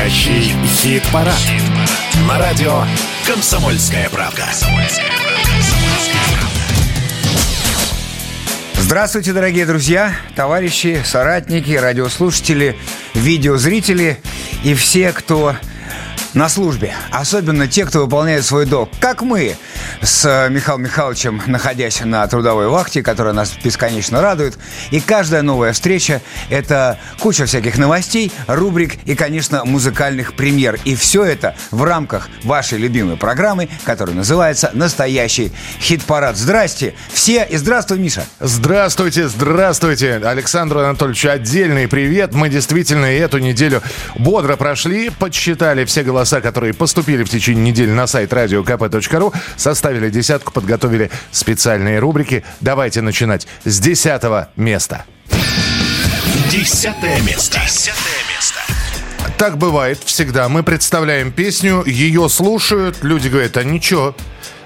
Настоящий хит-парад. Хит На радио «Комсомольская правка». Здравствуйте, дорогие друзья, товарищи, соратники, радиослушатели, видеозрители и все, кто на службе. Особенно те, кто выполняет свой долг. Как мы с э, Михаилом Михайловичем, находясь на трудовой вахте, которая нас бесконечно радует. И каждая новая встреча – это куча всяких новостей, рубрик и, конечно, музыкальных премьер. И все это в рамках вашей любимой программы, которая называется «Настоящий хит-парад». Здрасте все и здравствуй, Миша. Здравствуйте, здравствуйте. Александру Анатольевичу отдельный привет. Мы действительно эту неделю бодро прошли, подсчитали все голоса которые поступили в течение недели на сайт radiokp.ru, составили десятку, подготовили специальные рубрики. Давайте начинать с десятого места. Десятое место. Десятое место. Так бывает всегда. Мы представляем песню, ее слушают, люди говорят, а ничего,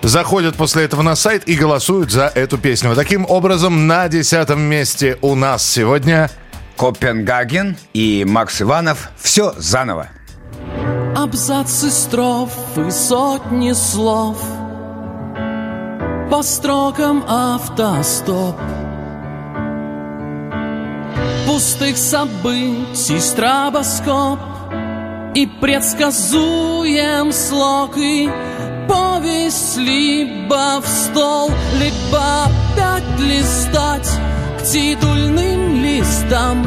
заходят после этого на сайт и голосуют за эту песню. Таким образом, на десятом месте у нас сегодня... Копенгаген и Макс Иванов «Все заново». Абзацы строфы, сотни слов По строкам автостоп. Пустых событий стробоскоп. И предсказуем слог и повесть Либо в стол, либо опять листать К титульным листам.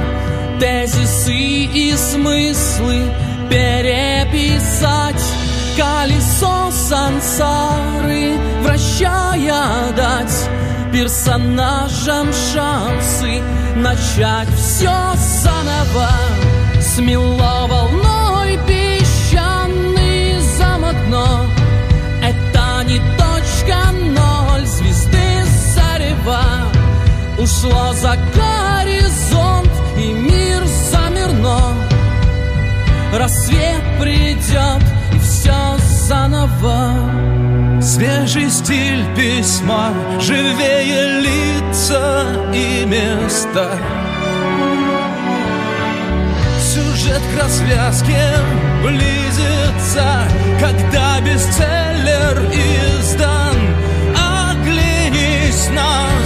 Тезисы и смыслы переписать колесо сансары, вращая дать персонажам шансы начать все заново. Смело волной песчаный замок, но это не точка ноль звезды зарева. Ушло за горизонт и мир замер, но рассвет придет все заново. Свежий стиль письма, живее лица и места. Сюжет к развязке близится, когда бестселлер издан. Оглянись назад,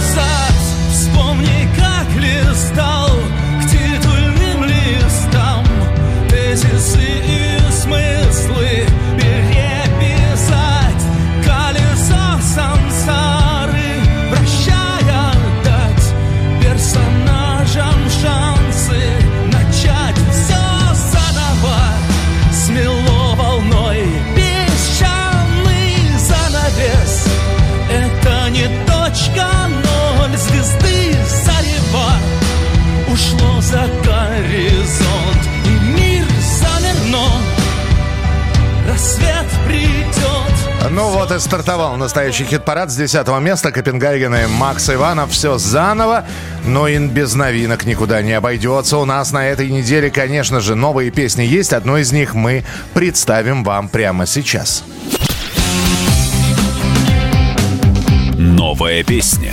стартовал настоящий хит-парад с 10 места. Копенгаген и Макс Иванов. Все заново, но и без новинок никуда не обойдется. У нас на этой неделе, конечно же, новые песни есть. Одну из них мы представим вам прямо сейчас. Новая песня.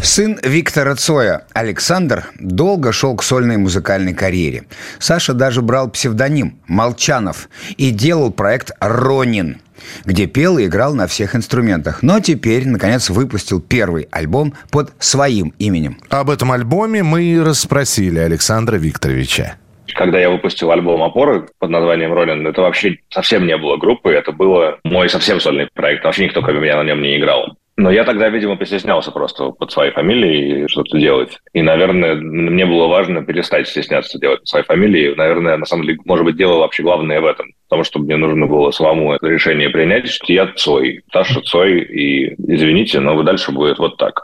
Сын Виктора Цоя, Александр, долго шел к сольной музыкальной карьере. Саша даже брал псевдоним «Молчанов» и делал проект «Ронин», где пел и играл на всех инструментах. Но теперь, наконец, выпустил первый альбом под своим именем. Об этом альбоме мы и расспросили Александра Викторовича когда я выпустил альбом «Опоры» под названием «Роллин», это вообще совсем не было группы, это был мой совсем сольный проект. Вообще никто, кроме меня, на нем не играл. Но я тогда, видимо, постеснялся просто под своей фамилией что-то делать. И, наверное, мне было важно перестать стесняться делать под своей фамилией. Наверное, на самом деле, может быть, дело вообще главное в этом. Потому что мне нужно было самому это решение принять. Я Цой, Таша Цой, и извините, но дальше будет вот так.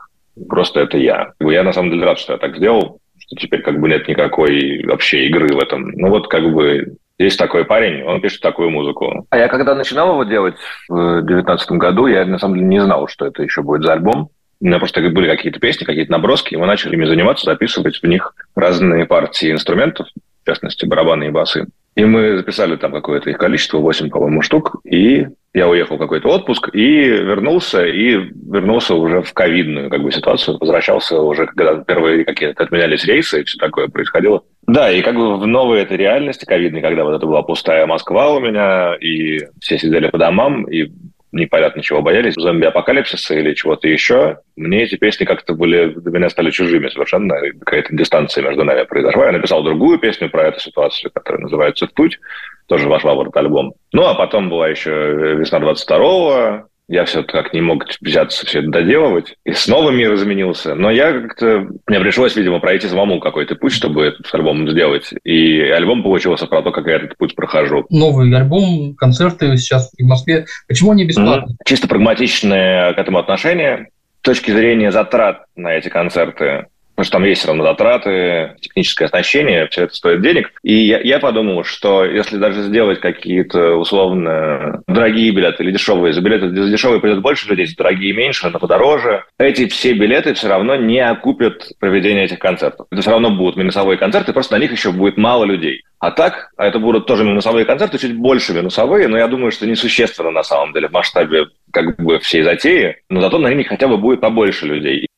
Просто это я. Я на самом деле рад, что я так сделал, что теперь как бы нет никакой вообще игры в этом. Ну вот как бы есть такой парень, он пишет такую музыку. А я когда начинал его делать в девятнадцатом году, я на самом деле не знал, что это еще будет за альбом. У меня просто были какие-то песни, какие-то наброски, и мы начали ими заниматься, записывать в них разные партии инструментов, частности, барабаны и басы. И мы записали там какое-то их количество, 8, по-моему, штук, и я уехал в какой-то отпуск и вернулся, и вернулся уже в ковидную как бы, ситуацию. Возвращался уже, когда первые какие-то отменялись рейсы, и все такое происходило. Да, и как бы в новой этой реальности ковидной, когда вот это была пустая Москва у меня, и все сидели по домам, и непонятно чего боялись, зомби-апокалипсиса или чего-то еще, мне эти песни как-то были, для меня стали чужими совершенно, какая-то дистанция между нами произошла. Я написал другую песню про эту ситуацию, которая называется «Путь», тоже вошла в этот альбом. Ну, а потом была еще «Весна 22-го», я все как не мог взяться все это доделывать. И снова мир изменился. Но я как-то... Мне пришлось, видимо, пройти самому какой-то путь, чтобы этот альбом сделать. И альбом получился про то, как я этот путь прохожу. Новый альбом, концерты сейчас в Москве. Почему они бесплатные? Mm-hmm. Чисто прагматичное к этому отношение. С точки зрения затрат на эти концерты, потому что там есть все равно затраты, техническое оснащение, все это стоит денег. И я, я подумал, что если даже сделать какие-то условно дорогие билеты или дешевые, за билеты за дешевые придет больше людей, за дорогие меньше, но подороже, эти все билеты все равно не окупят проведение этих концертов. Это все равно будут минусовые концерты, просто на них еще будет мало людей. А так, а это будут тоже минусовые концерты, чуть больше минусовые, но я думаю, что несущественно на самом деле в масштабе как бы всей затеи, но зато на них хотя бы будет побольше людей.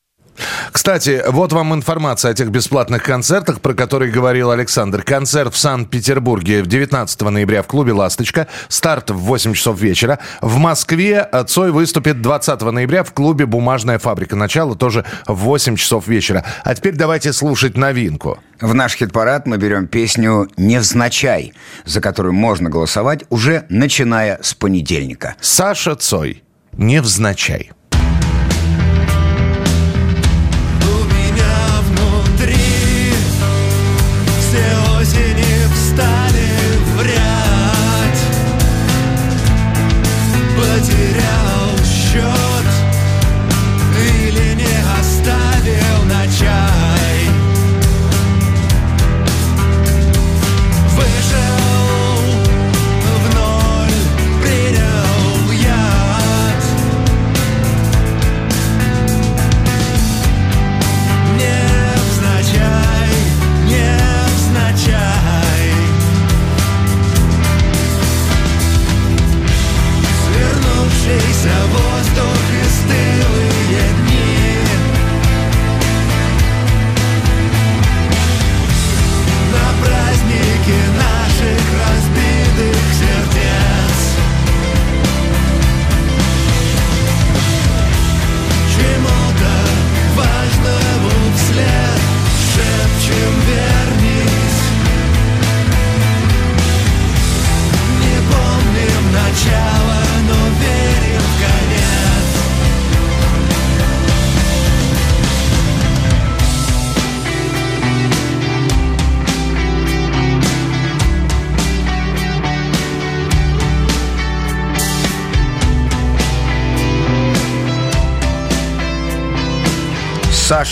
Кстати, вот вам информация о тех бесплатных концертах, про которые говорил Александр. Концерт в Санкт-Петербурге 19 ноября в клубе «Ласточка». Старт в 8 часов вечера. В Москве Цой выступит 20 ноября в клубе «Бумажная фабрика». Начало тоже в 8 часов вечера. А теперь давайте слушать новинку. В наш хит-парад мы берем песню «Невзначай», за которую можно голосовать уже начиная с понедельника. Саша Цой. «Невзначай».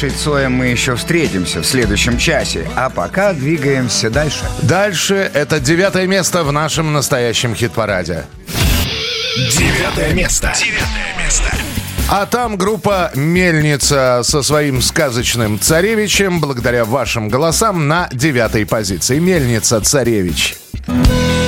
Сашей Цоем мы еще встретимся в следующем часе. А пока двигаемся дальше. Дальше это девятое место в нашем настоящем хит-параде. Девятое место. Девятое место. А там группа «Мельница» со своим сказочным царевичем, благодаря вашим голосам, на девятой позиции. «Мельница царевич». открой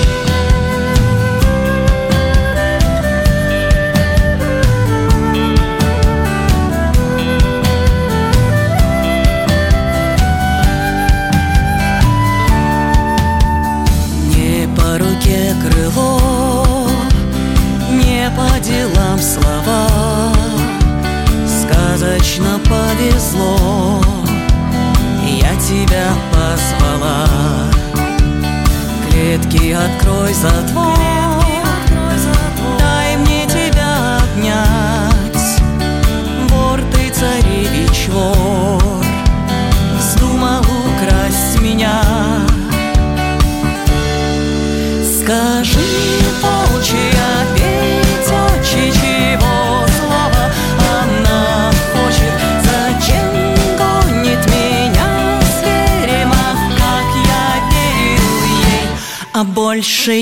больше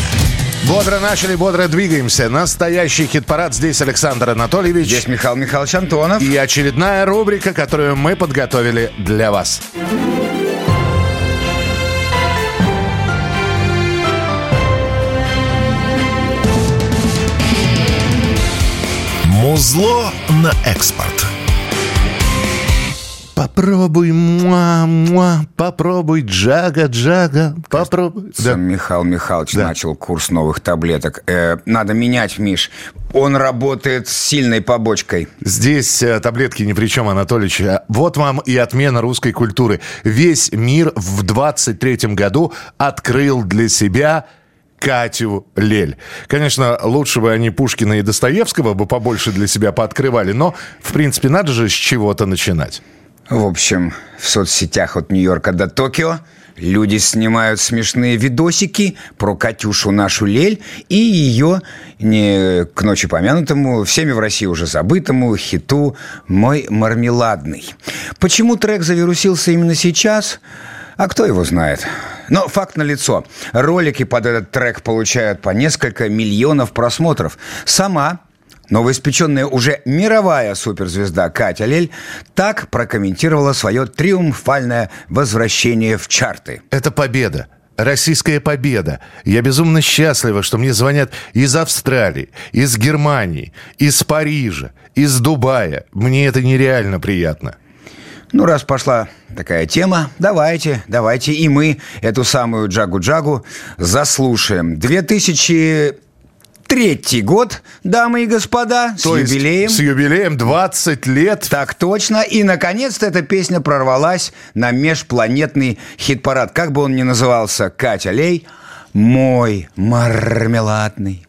Бодро начали, бодро двигаемся. Настоящий хит-парад. Здесь Александр Анатольевич. Здесь Михаил Михайлович Антонов. И очередная рубрика, которую мы подготовили для вас. Музло на экспорт. Попробуй, муа, муа, попробуй, джага, джага, попробуй. Да. Михаил Михайлович Да. начал курс новых таблеток. Э, надо менять, Миш. Он работает с сильной побочкой. Здесь э, таблетки ни при чем, Анатольевич. А Вот вам и отмена русской культуры. Весь мир в 23-м году открыл для себя Катю Лель. Конечно, лучше бы они Пушкина и Достоевского бы побольше для себя пооткрывали, но, в принципе, надо же с чего-то начинать. В общем, в соцсетях от Нью-Йорка до Токио люди снимают смешные видосики про Катюшу нашу Лель и ее, не к ночи помянутому, всеми в России уже забытому хиту «Мой мармеладный». Почему трек завирусился именно сейчас? А кто его знает? Но факт налицо. Ролики под этот трек получают по несколько миллионов просмотров. Сама Новоиспеченная уже мировая суперзвезда Катя Лель так прокомментировала свое триумфальное возвращение в чарты. Это победа. Российская победа. Я безумно счастлива, что мне звонят из Австралии, из Германии, из Парижа, из Дубая. Мне это нереально приятно. Ну, раз пошла такая тема, давайте, давайте и мы эту самую Джагу-Джагу заслушаем. 2003 год, дамы и господа, с То есть юбилеем. С юбилеем 20 лет. Так точно. И, наконец-то, эта песня прорвалась на межпланетный хит-парад. Как бы он ни назывался, Катя Лей, «Мой мармеладный».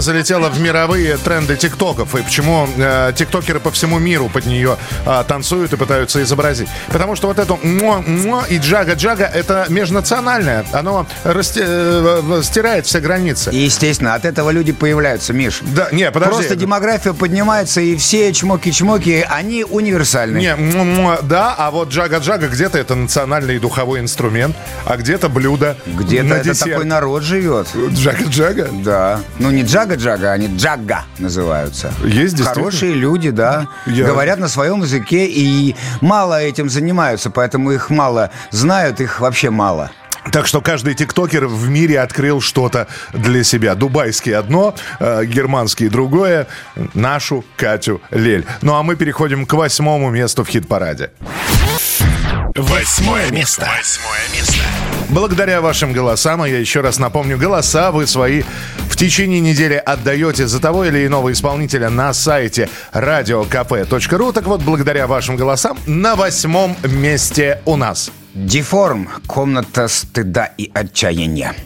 Песня залетела в мировые тренды тиктоков и почему э, тиктокеры по всему миру под нее э, танцуют и пытаются изобразить. Потому что вот это муа, муа и джага-джага это межнациональное. Оно расти- э, стирает все границы. И, естественно, от этого люди появляются, Миш. Да, не, подожди. Просто демография поднимается, и все чмоки-чмоки, они универсальны. Не, муа, муа, да, а вот джага-джага где-то это национальный духовой инструмент, а где-то блюдо. Где-то на это десерт. такой народ живет. Джага-джага? Да. Ну, не джага-джага, они джагга называются. Есть действительно? Хорошие люди, да. Я- Говорят на своем языке и мало этим занимаются, поэтому их мало знают, их вообще мало. Так что каждый тиктокер в мире открыл что-то для себя. Дубайский одно, э, германский другое, нашу Катю Лель. Ну а мы переходим к восьмому месту в хит-параде. Восьмое место. Восьмое место. Благодаря вашим голосам, а я еще раз напомню, голоса вы свои в течение недели отдаете за того или иного исполнителя на сайте radiokp.ru. Так вот, благодаря вашим голосам на восьмом месте у нас. Деформ. Комната стыда и отчаяния.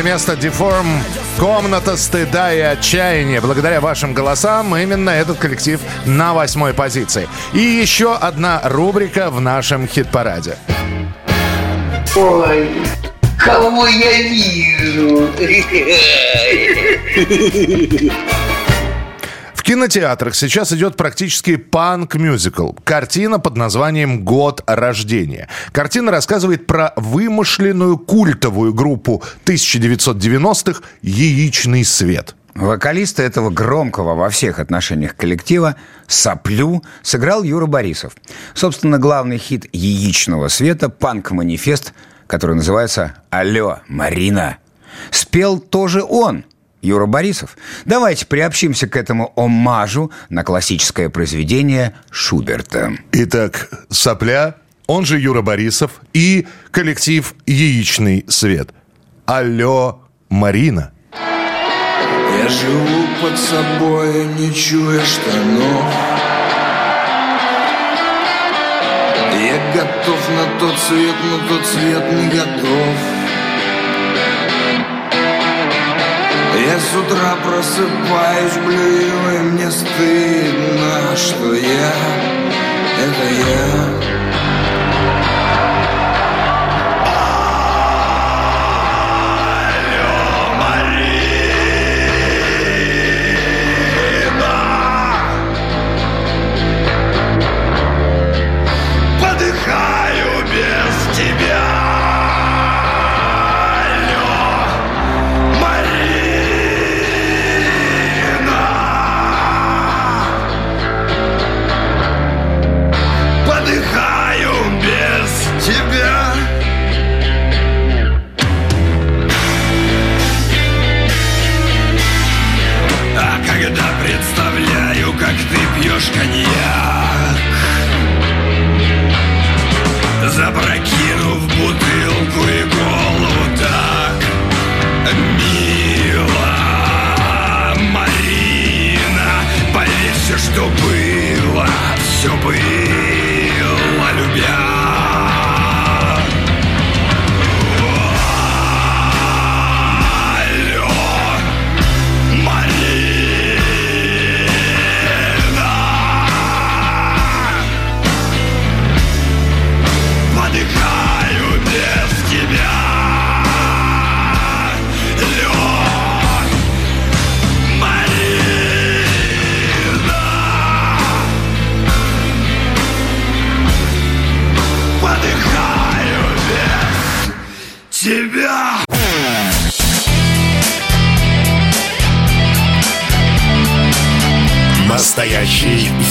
Восьмое место. Деформ. Комната стыда и отчаяния. Благодаря вашим голосам именно этот коллектив на восьмой позиции. И еще одна рубрика в нашем хит-параде. Ой, кого я вижу? Кинотеатрах сейчас идет практически панк-мюзикл. Картина под названием «Год рождения». Картина рассказывает про вымышленную культовую группу 1990-х «Яичный свет». Вокалиста этого громкого во всех отношениях коллектива «Соплю» сыграл Юра Борисов. Собственно, главный хит «Яичного света» – панк-манифест, который называется «Алло, Марина». Спел тоже он, Юра Борисов. Давайте приобщимся к этому омажу на классическое произведение Шуберта. Итак, «Сопля», он же Юра Борисов и коллектив «Яичный свет». Алло, Марина. Я живу под собой, не чуя штанов Я готов на тот свет, но тот свет не готов Я с утра просыпаюсь, блюю, и мне стыдно, что я — это я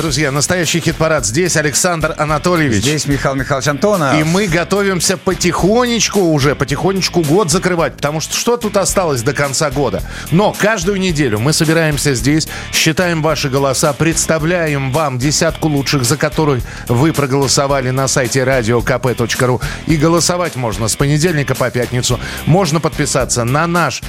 Друзья, настоящий хит-парад. Здесь Александр Анатольевич. Здесь Михаил Михайлович Антонов. И мы готовимся потихонечку уже, потихонечку год закрывать. Потому что что тут осталось до конца года? Но каждую неделю мы собираемся здесь, считаем ваши голоса, представляем вам десятку лучших, за которые вы проголосовали на сайте radiokp.ru. И голосовать можно с понедельника по пятницу. Можно подписаться на наш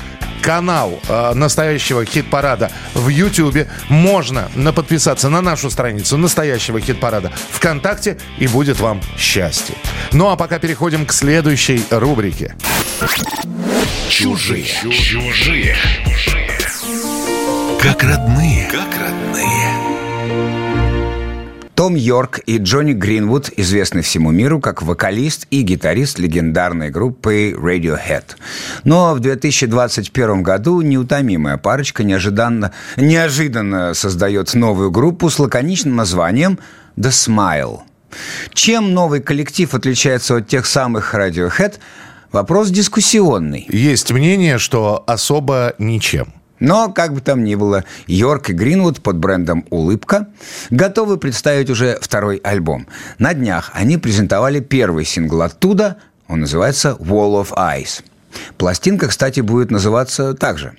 канал э, настоящего хит-парада в Ютьюбе. Можно подписаться на нашу страницу настоящего хит-парада ВКонтакте, и будет вам счастье. Ну а пока переходим к следующей рубрике. Чужие. Чужие. Как родные. Как родные. Том Йорк и Джонни Гринвуд известны всему миру как вокалист и гитарист легендарной группы Radiohead. Но в 2021 году неутомимая парочка неожиданно, неожиданно создает новую группу с лаконичным названием The Smile. Чем новый коллектив отличается от тех самых Radiohead – вопрос дискуссионный. Есть мнение, что особо ничем. Но, как бы там ни было, Йорк и Гринвуд под брендом «Улыбка» готовы представить уже второй альбом. На днях они презентовали первый сингл оттуда, он называется «Wall of Ice». Пластинка, кстати, будет называться так же.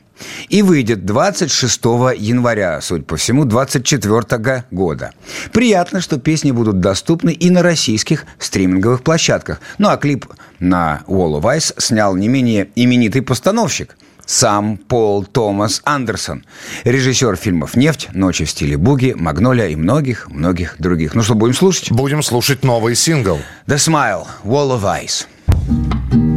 И выйдет 26 января, судя по всему, 24 года. Приятно, что песни будут доступны и на российских стриминговых площадках. Ну а клип на Wall of Ice снял не менее именитый постановщик – сам Пол Томас Андерсон, режиссер фильмов «Нефть», «Ночи в стиле буги», «Магнолия» и многих-многих других. Ну что, будем слушать? Будем слушать новый сингл. «The Smile», «Wall of Ice».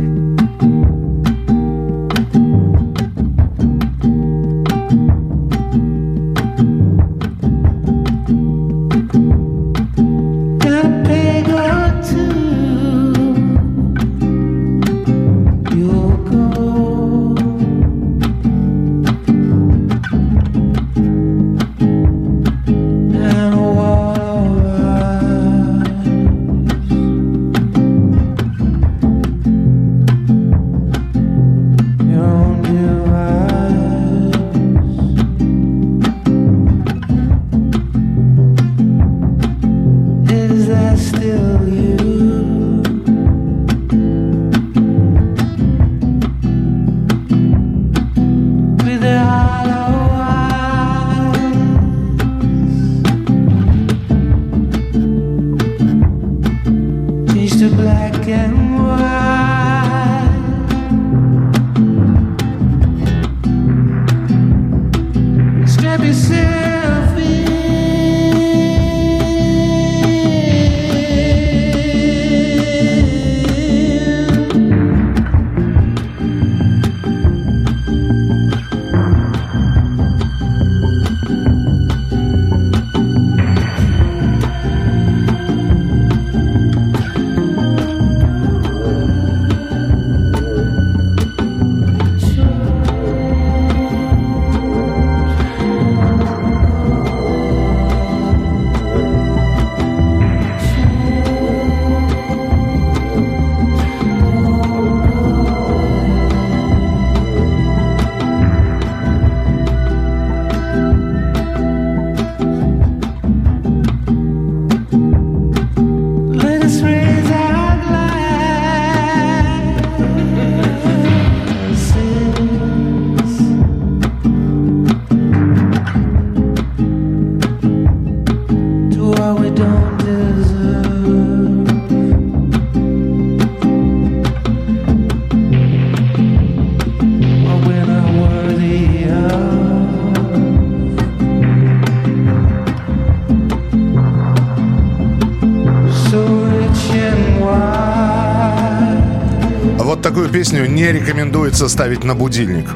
Песню не рекомендуется ставить на будильник.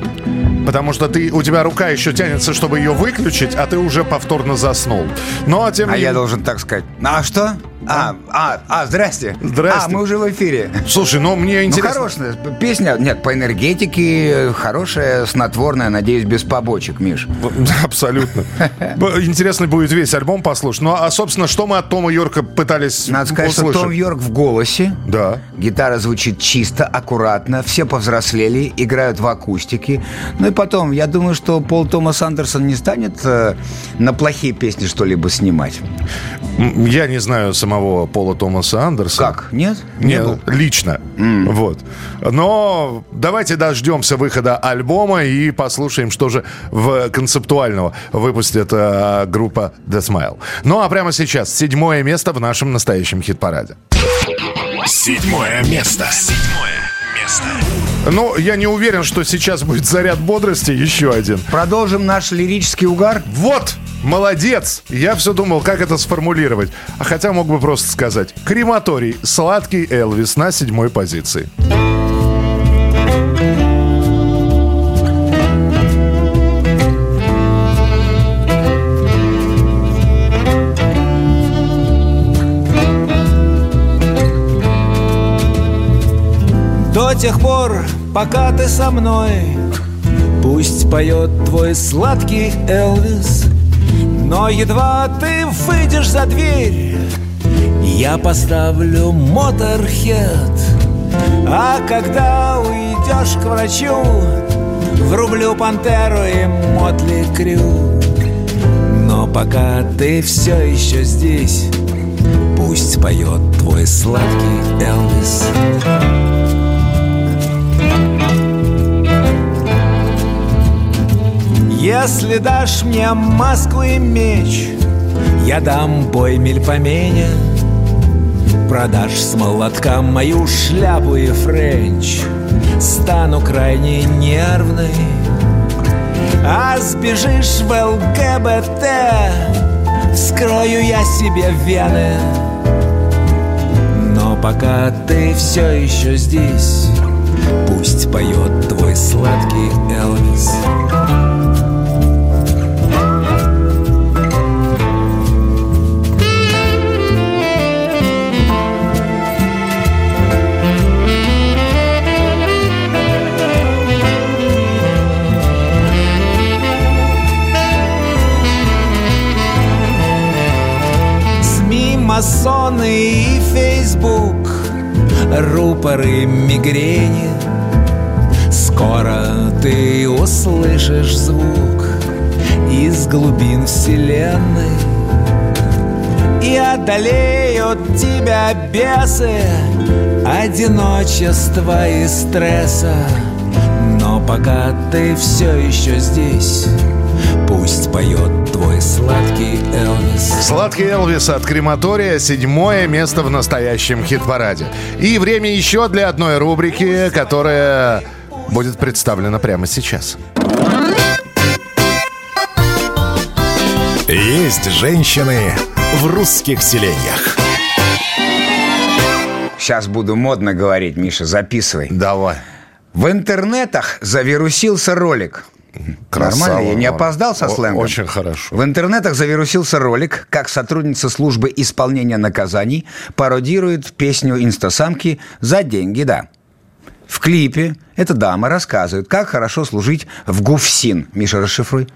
Потому что ты, у тебя рука еще тянется, чтобы ее выключить, а ты уже повторно заснул. Но а тем А не я должен так сказать. А что? А, а, а, здрасте. Здрасте. А, мы уже в эфире. Слушай, ну мне Ну, интересно. хорошая песня. Нет, по энергетике хорошая, снотворная, надеюсь, без побочек, Миш. Абсолютно. Интересно будет весь альбом послушать. Ну, а, собственно, что мы от Тома Йорка пытались Надо сказать, что услышать? Том Йорк в голосе. Да. Гитара звучит чисто, аккуратно, все повзрослели, играют в акустике. Ну и потом, я думаю, что Пол Томас Андерсон не станет э, на плохие песни что-либо снимать. Я не знаю самого Пола Томаса Андерсона. Как? Нет? Не, Не был? лично. Вот. Но давайте дождемся выхода альбома и послушаем, что же в концептуального выпустит э, группа The Smile. Ну а прямо сейчас седьмое место в нашем настоящем хит-параде. Седьмое место. Седьмое место. Ну, я не уверен, что сейчас будет заряд бодрости еще один. Продолжим наш лирический угар. Вот! Молодец! Я все думал, как это сформулировать. А хотя мог бы просто сказать. Крематорий. Сладкий Элвис на седьмой позиции. Тех пор, пока ты со мной. Пусть поет твой сладкий Элвис Но едва ты выйдешь за дверь Я поставлю моторхед. А когда уйдешь к врачу Врублю пантеру и мотли крю. Но пока ты все еще здесь Пусть поет твой сладкий Элвис Если дашь мне маску и меч Я дам бой мельпомене Продашь с молотка мою шляпу и френч Стану крайне нервной А сбежишь в ЛГБТ Вскрою я себе вены. Но пока ты все еще здесь Пусть поет твой сладкий Элвис масоны и Фейсбук. Рупоры мигрени. Скоро ты услышишь звук Из глубин вселенной. И одолеют тебя бесы Одиночества и стресса. Но пока ты все еще здесь Пусть поет твой сладкий Элвис Сладкий Элвис от крематория. Седьмое место в настоящем хит-параде. И время еще для одной рубрики, которая будет представлена прямо сейчас. Есть женщины в русских селениях. Сейчас буду модно говорить, Миша, записывай. Давай. В интернетах завирусился ролик. Красава. Нормально, я не опоздал со сленгом. Очень хорошо. В интернетах завирусился ролик, как сотрудница службы исполнения наказаний пародирует песню инстасамки «За деньги, да». В клипе эта дама рассказывает, как хорошо служить в ГУФСИН. Миша, расшифруй.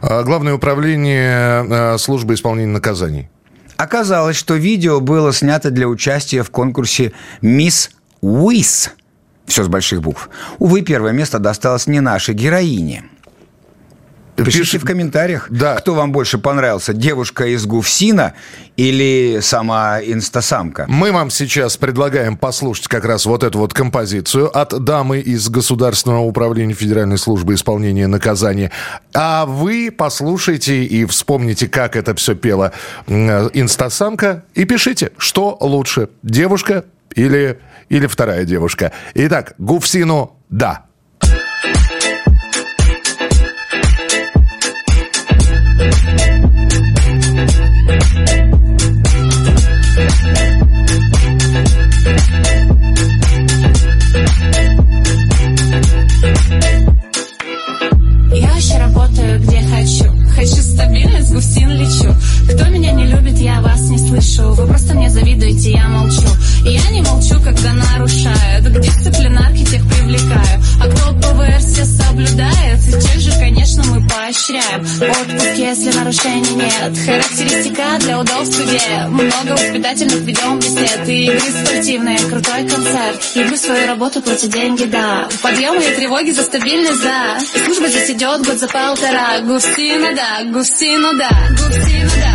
А, Главное управление э, службы исполнения наказаний. Оказалось, что видео было снято для участия в конкурсе «Мисс Уис». Все с больших букв. Увы, первое место досталось не нашей героине. Пишите в комментариях, кто вам больше понравился, девушка из Гуфсина или сама инстасамка. Мы вам сейчас предлагаем послушать как раз вот эту вот композицию от дамы из Государственного управления Федеральной службы исполнения наказания. А вы послушайте и вспомните, как это все пела инстасамка, и пишите, что лучше, девушка или, или вторая девушка. Итак, Гуфсину «да». стабильность, густин лечу. Кто меня не любит, я вас не слышу. Вы просто мне завидуете, я молчу. И я не молчу, когда нарушают. Где стеклянарки тех привлекаю? А кто ПВР все соблюдает? И тех же, конечно, мы поощряем. Отпуск, если нарушений нет. Характеристика для удобства где Много воспитательных ведем бесед И игры спортивные, крутой концерт. Люблю свою работу, платю деньги, да. Подъемы и тревоги за стабильность, да. Служба здесь идет год за полтора. Густину, да, Густину, да Густину, да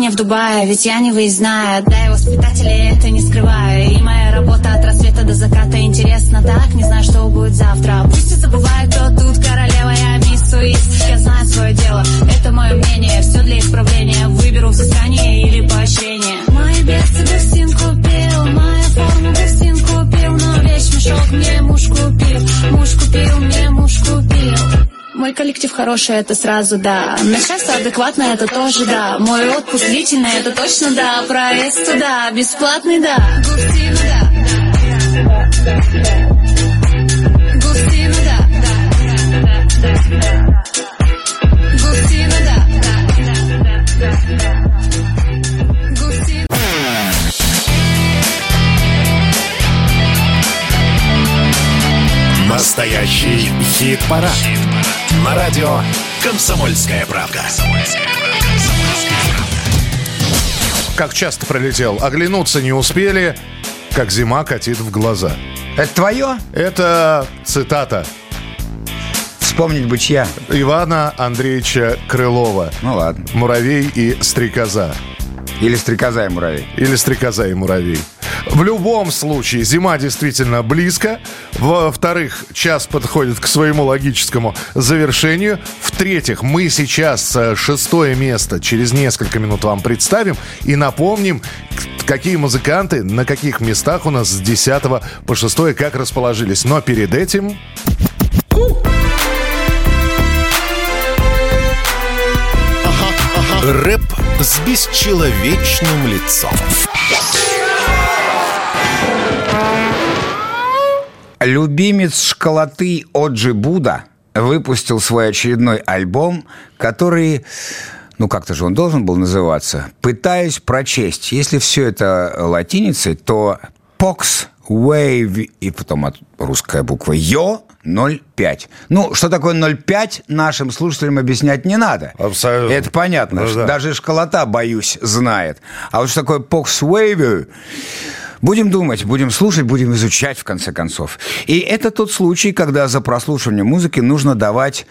не в Дубае, ведь я не выездная. Да, и воспитатели это не скрываю И моя работа от рассвета до заката Интересно так, не знаю, что будет завтра. Пусть и забывают, кто тут королева Я Суис, я знаю свое дело Это мое мнение, все для исправления Выберу взыскание или поощрение Мои берцы густин купил Моя форма густин купил Но вещь мешок мне муж купил Муж купил, мне муж купил мой коллектив хороший, это сразу да. Начальство адекватное, это тоже да. Мой отпуск длительный, это точно да. Проезд туда, бесплатный, да. Густину, да. Настоящий хит-парад. На радио «Комсомольская правда». Как часто пролетел. Оглянуться не успели, как зима катит в глаза. Это твое? Это цитата. Вспомнить бы чья. Ивана Андреевича Крылова. Ну ладно. «Муравей и стрекоза». Или стрекоза и муравей. Или стрекоза и муравей. В любом случае, зима действительно близко. Во-вторых, час подходит к своему логическому завершению. В-третьих, мы сейчас э, шестое место через несколько минут вам представим и напомним, какие музыканты на каких местах у нас с 10 по 6 как расположились. Но перед этим... Рэп с бесчеловечным лицом. Любимец школоты Оджи Буда выпустил свой очередной альбом, который, ну как-то же он должен был называться, пытаюсь прочесть. Если все это латиницей, то Pox Wave и потом от- русская буква Йо 0,5. Ну, что такое 0,5, нашим слушателям объяснять не надо. Абсолютно. Это понятно. Ну да. Даже школота, боюсь, знает. А вот что такое Pox Wave, Будем думать, будем слушать, будем изучать, в конце концов. И это тот случай, когда за прослушивание музыки нужно давать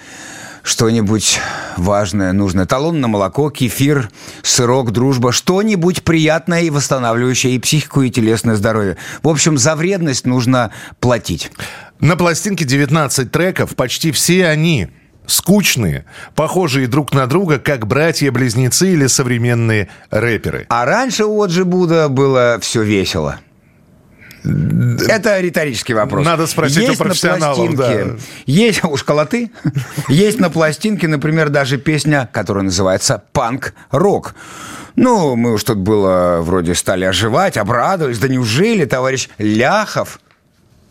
что-нибудь важное, нужное. Талон на молоко, кефир, сырок, дружба, что-нибудь приятное и восстанавливающее и психику, и телесное здоровье. В общем, за вредность нужно платить. На пластинке 19 треков, почти все они скучные, похожие друг на друга, как братья-близнецы или современные рэперы. А раньше у Оджи Буда было все весело. Это риторический вопрос. Надо спросить у Есть на профессионалов, пластинке- да. Есть у школоты. Есть на пластинке, например, даже песня, которая называется «Панк-рок». Ну, мы уж тут было вроде стали оживать, обрадовались. Да неужели товарищ Ляхов,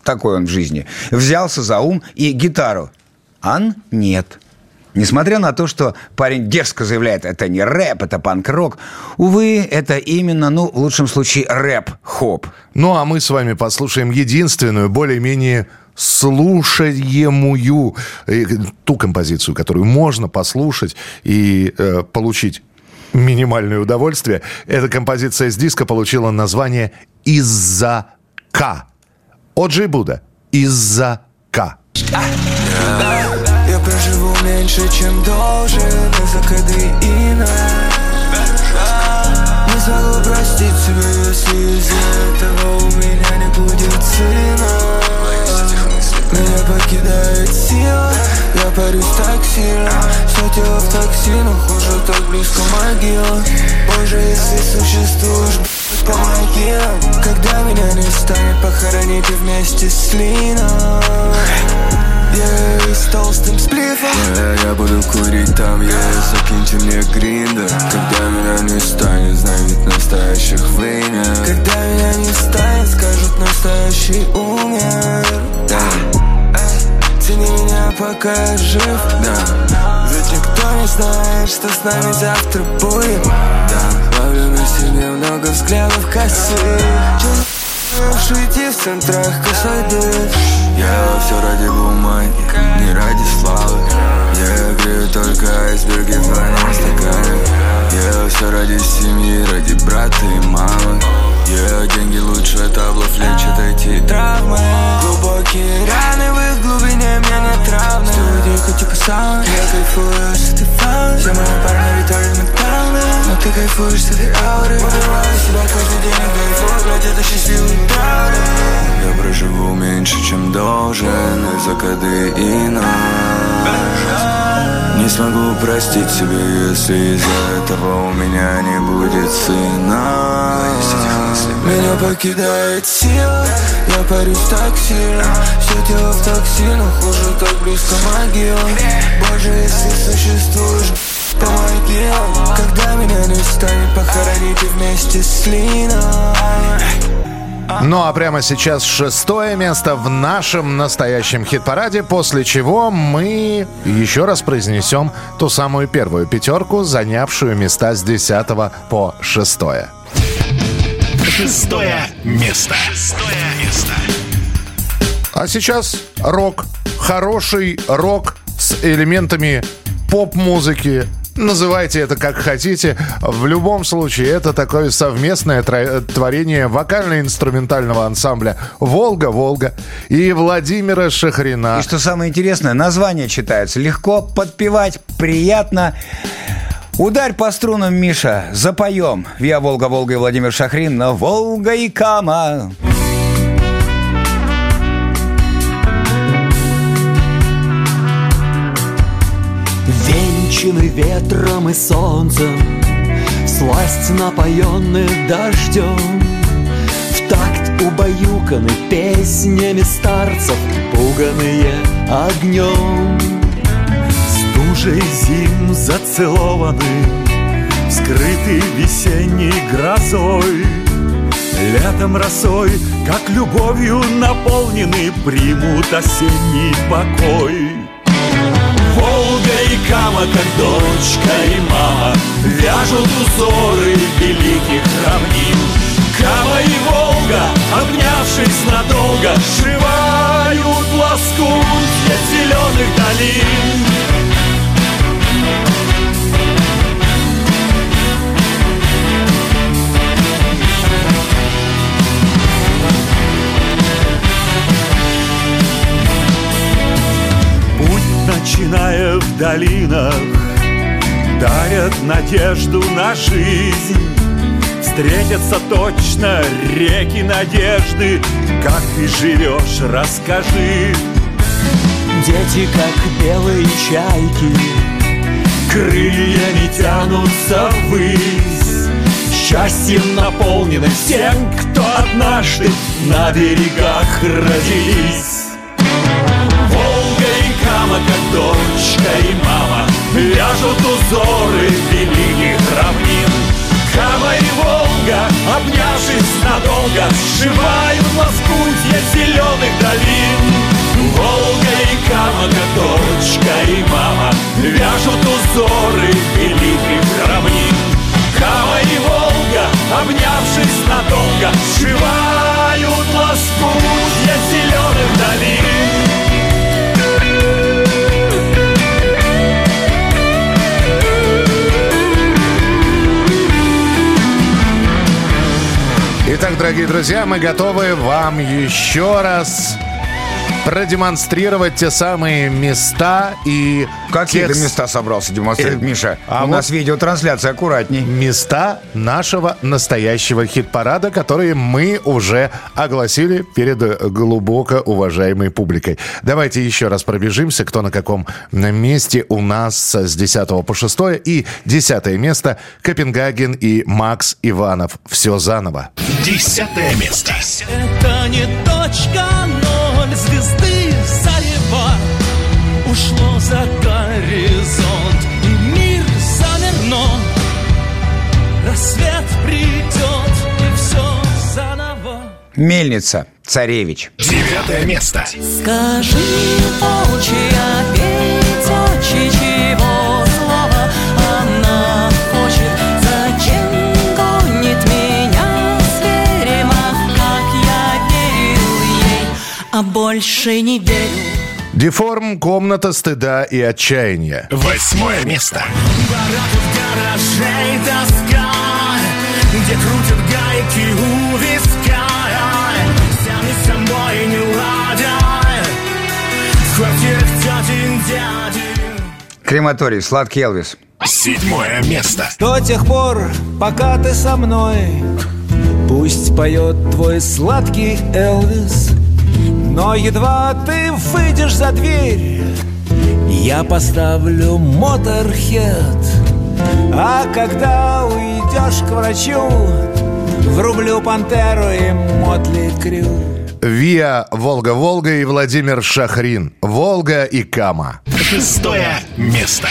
такой он в жизни, взялся за ум и гитару? Ан нет. Несмотря на то, что парень дерзко заявляет, это не рэп, это панк-рок, увы, это именно, ну, в лучшем случае, рэп-хоп. Ну, а мы с вами послушаем единственную, более-менее слушаемую э, ту композицию, которую можно послушать и э, получить минимальное удовольствие. Эта композиция с диска получила название «Из-за К». Оджи Буда «Из-за К». Я проживу меньше, чем должен Из-за кадеина Не смогу простить себе, если из-за этого у меня не будет сына Меня покидает сила. Я парюсь так сильно Все тело в токсинах Хуже так близко могила Боже, если существуешь, помоги нам. Когда меня не станет, похороните вместе с Линой я с толстым сплифом я, я буду курить там, я закиньте мне гриндер. Когда меня не станет, ведь настоящих нет Когда меня не станет, скажут настоящий умер. Да. Эй, Цени меня, пока я жив, да. Ведь никто не знает, что с нами завтра будет. Да, ловлю на себе много взглядов косых Шуйти в центрах косой дых Я все ради бумаги, не ради славы. Я грею только айсберги в двойном стакане Я все ради семьи, ради брата и мамы Я деньги лучше таблов лечат эти травмы. Глубокие раны в их глубине мне не травны Студия типа саунд Я кайфую. С этой фауны Все мои парни retarded менталны Но ты кайфуешь с этой ауры. Убиваю себя каждый день, кайфую, блядь, это счастливый траур Я проживу меньше, чем должен Из-за коды и не смогу простить себе, если из-за этого у меня не будет сына. Меня покидает сила, я парюсь так сильно. Все тело в токсинах, уже так близко могила. Боже, если существуешь, помоги Когда меня не станет, похороните вместе с Линой Ну а прямо сейчас шестое место в нашем настоящем хит-параде, после чего мы еще раз произнесем ту самую первую пятерку, занявшую места с 10 по 6. Шестое место. Шестое место. А сейчас рок. Хороший рок с элементами поп-музыки. Называйте это как хотите. В любом случае, это такое совместное творение вокально-инструментального ансамбля «Волга-Волга» и Владимира Шахрина. И что самое интересное, название читается легко, подпевать приятно. Ударь по струнам, Миша, запоем. Я Волга-Волга и Владимир Шахрин на Волга и Кама. Венчаны ветром и солнцем Сласть напоенны дождем В такт убаюканы песнями старцев Пуганые огнем Стужей зим зацелованы Скрыты весенней грозой. Летом росой, как любовью наполнены Примут осенний покой Кама, как дочка и мама Вяжут узоры великих равнин. Кама и Волга, обнявшись надолго Сшивают лоскутья зеленых долин начиная в долинах Дарят надежду на жизнь. Встретятся точно реки надежды. Как ты живешь, расскажи. Дети, как белые чайки Крыльями тянутся ввысь. Счастьем наполнены всем, кто однажды На берегах родились Кама, как дочка и мама Вяжут узоры великих равнин. Кама и Волга, обнявшись надолго Сшивают лоскутья зеленых долин. Волга и Кама, как дочка и мама Вяжут узоры великих равнин. Кама и Волга, обнявшись надолго Сшивают лоскутья зеленых долин Итак, дорогие друзья, мы готовы вам еще раз продемонстрировать те самые места и... Какие тех ты места собрался демонстрировать, Э, Миша? а У вот- нас видеотрансляция, аккуратней. Места нашего настоящего хит-парада, которые мы уже огласили перед глубоко уважаемой публикой. Давайте еще раз пробежимся, кто на каком месте у нас с 10 по 6 и 10 место Копенгаген и Макс Иванов. Все заново. Десятое место. Это не точка вдоль звезды зарева Ушло за горизонт И мир замерно Рассвет придет и все заново. Мельница, царевич. Девятое место. Скажи, волчья больше не верю. Деформ, комната стыда и отчаяния. Восьмое место. гаражей тоска Где крутят гайки у виска Сами самой не ладят В квартирах тетин дядин Крематорий, сладкий Элвис. Седьмое место. До тех пор, пока ты со мной Пусть поет твой сладкий Элвис Но едва ты выйдешь за дверь Я поставлю моторхед А когда уйдешь к врачу Врублю пантеру и мотли крю Виа, Волга-Волга и Владимир Шахрин. Волга и Кама. Шестое место.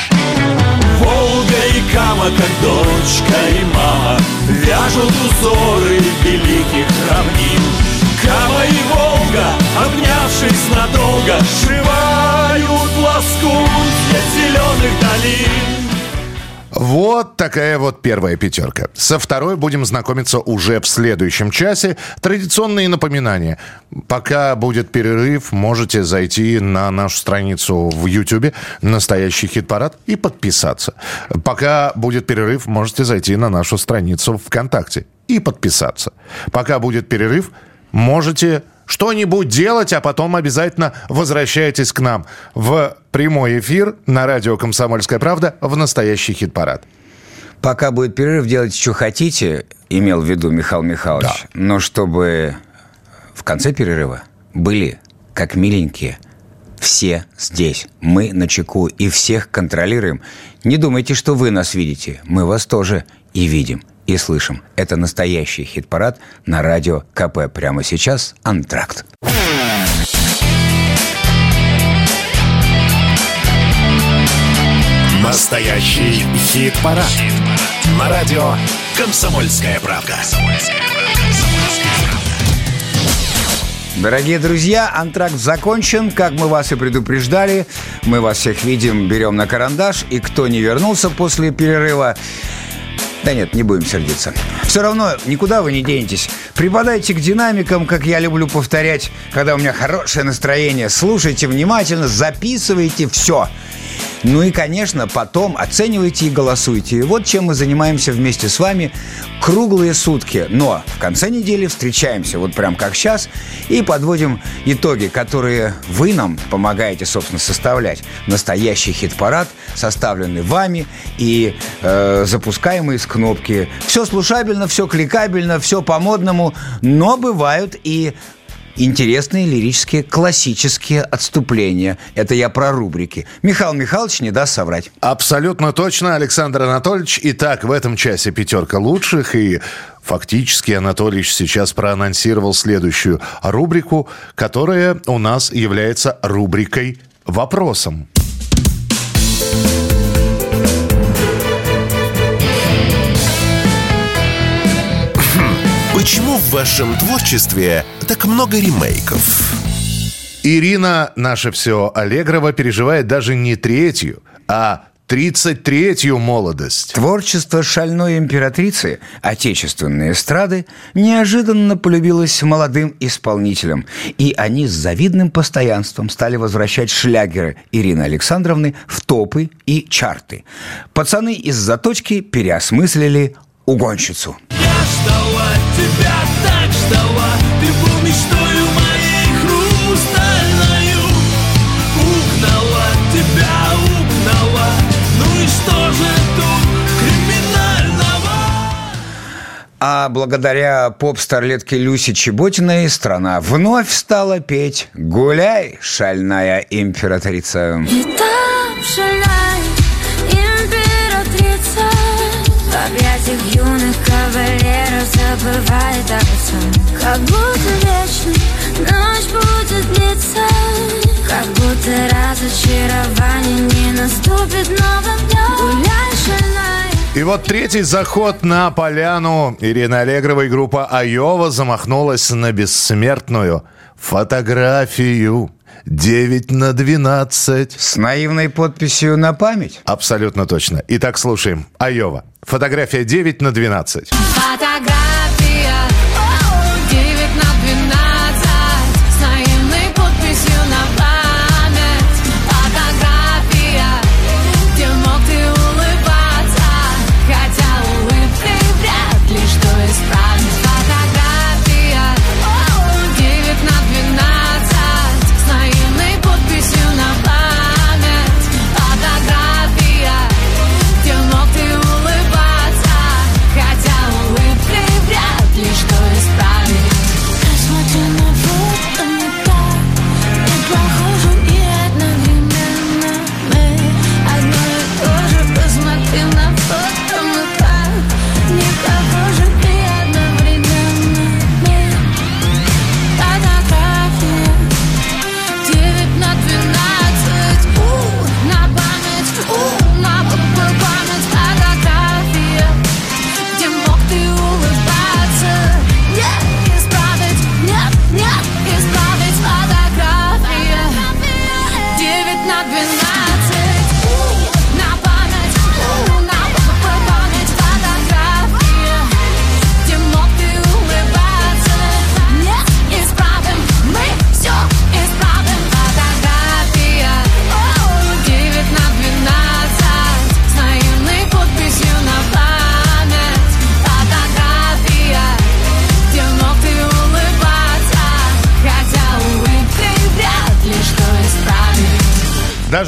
Волга и Кама, как дочка и мама Вяжут узоры великих равнин Кама и Волга, обнявшись надолго Сшивают лоскутья зеленых долин Вот такая вот первая пятерка. Со второй будем знакомиться уже в следующем часе. Традиционные напоминания. Пока будет перерыв, можете зайти на нашу страницу в YouTube «Настоящий хит-парад» и подписаться. Пока будет перерыв, можете зайти на нашу страницу ВКонтакте и подписаться. Пока будет перерыв, можете что-нибудь делать, а потом обязательно возвращайтесь к нам в прямой эфир на радио «Комсомольская правда» в настоящий хит-парад. Пока будет перерыв, делайте, что хотите, имел в виду Михаил Михайлович. Но чтобы в конце перерыва были, как миленькие, все здесь. Мы на чеку и всех контролируем. Не думайте, что вы нас видите. Мы вас тоже и видим, и слышим. Это настоящий хит-парад на радио КП. Прямо сейчас «Антракт». Настоящий хит-парад. На радио «Комсомольская правда». Дорогие друзья, антракт закончен. Как мы вас и предупреждали, мы вас всех видим, берем на карандаш. И кто не вернулся после перерыва, да нет, не будем сердиться. Все равно никуда вы не денетесь. Припадайте к динамикам, как я люблю повторять, когда у меня хорошее настроение. Слушайте внимательно, записывайте все. Ну и, конечно, потом оценивайте и голосуйте. И вот чем мы занимаемся вместе с вами круглые сутки. Но в конце недели встречаемся, вот прям как сейчас, и подводим итоги, которые вы нам помогаете, собственно, составлять. Настоящий хит-парад, составленный вами и э, запускаемый с кнопки. Все слушабельно, все кликабельно, все по-модному, но бывают и интересные лирические классические отступления. Это я про рубрики. Михаил Михайлович не даст соврать. Абсолютно точно, Александр Анатольевич. Итак, в этом часе пятерка лучших. И фактически Анатольевич сейчас проанонсировал следующую рубрику, которая у нас является рубрикой «Вопросом». Почему в вашем творчестве так много ремейков? Ирина, наше все Аллегрова, переживает даже не третью, а 33-ю молодость. Творчество шальной императрицы отечественной эстрады неожиданно полюбилось молодым исполнителям, и они с завидным постоянством стали возвращать шлягеры Ирины Александровны в топы и чарты. Пацаны из заточки переосмыслили угонщицу. ждала тебя, так ждала Ты был мечтою моей хрустальною Угнала тебя, угнала Ну и что же тут криминального? А благодаря поп-старлетке Люси Чеботиной страна вновь стала петь «Гуляй, шальная императрица». И там шальная кавалеров забывает обо всем Как будто вечно ночь будет длиться. Как будто разочарование не наступит новым днем. Гуляй, шальная И вот третий заход на поляну. Ирина Аллегрова и группа Айова замахнулась на бессмертную фотографию 9 на 12. С наивной подписью на память? Абсолютно точно. Итак, слушаем. Айова. Фотография 9 на 12. Фотография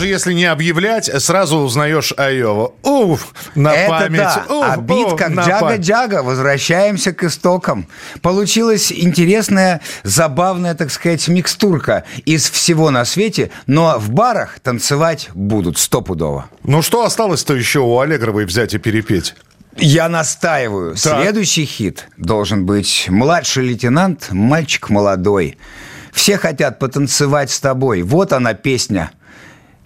если не объявлять, сразу узнаешь Айова. Уф, на Это память. да. Уф, а бит как джага-джага. Возвращаемся к истокам. Получилась интересная, забавная, так сказать, микстурка из всего на свете, но в барах танцевать будут стопудово. Ну что осталось-то еще у Аллегровой взять и перепеть? Я настаиваю. Так. Следующий хит должен быть «Младший лейтенант, мальчик молодой». Все хотят потанцевать с тобой. Вот она песня.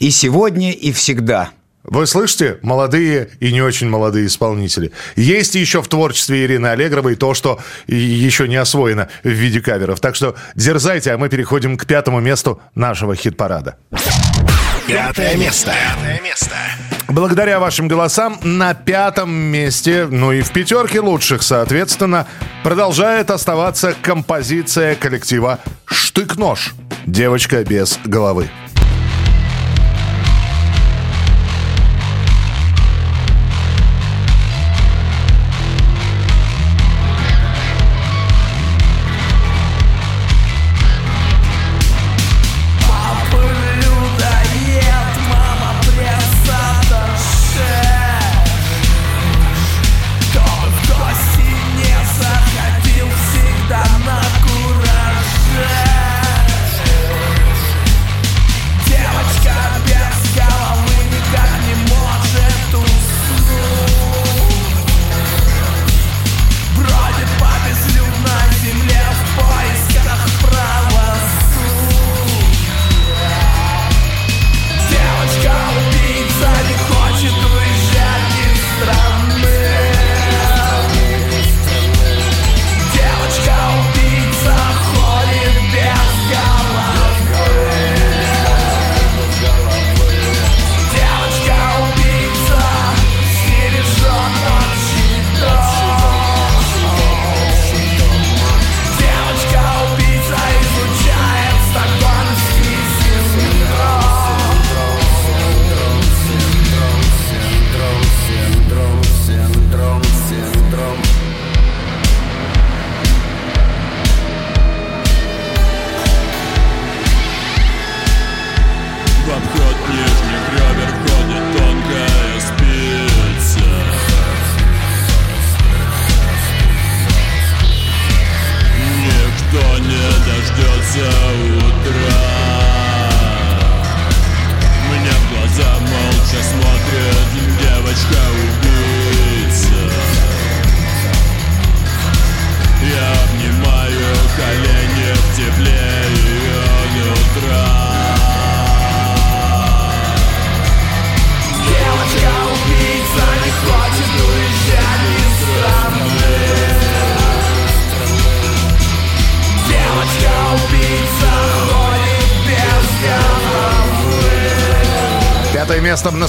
И сегодня, и всегда. Вы слышите, молодые и не очень молодые исполнители. Есть еще в творчестве Ирины Аллегровой то, что еще не освоено в виде каверов. Так что дерзайте, а мы переходим к пятому месту нашего хит-парада. Пятое место. Благодаря вашим голосам на пятом месте, ну и в пятерке лучших, соответственно, продолжает оставаться композиция коллектива «Штык-нож». Девочка без головы.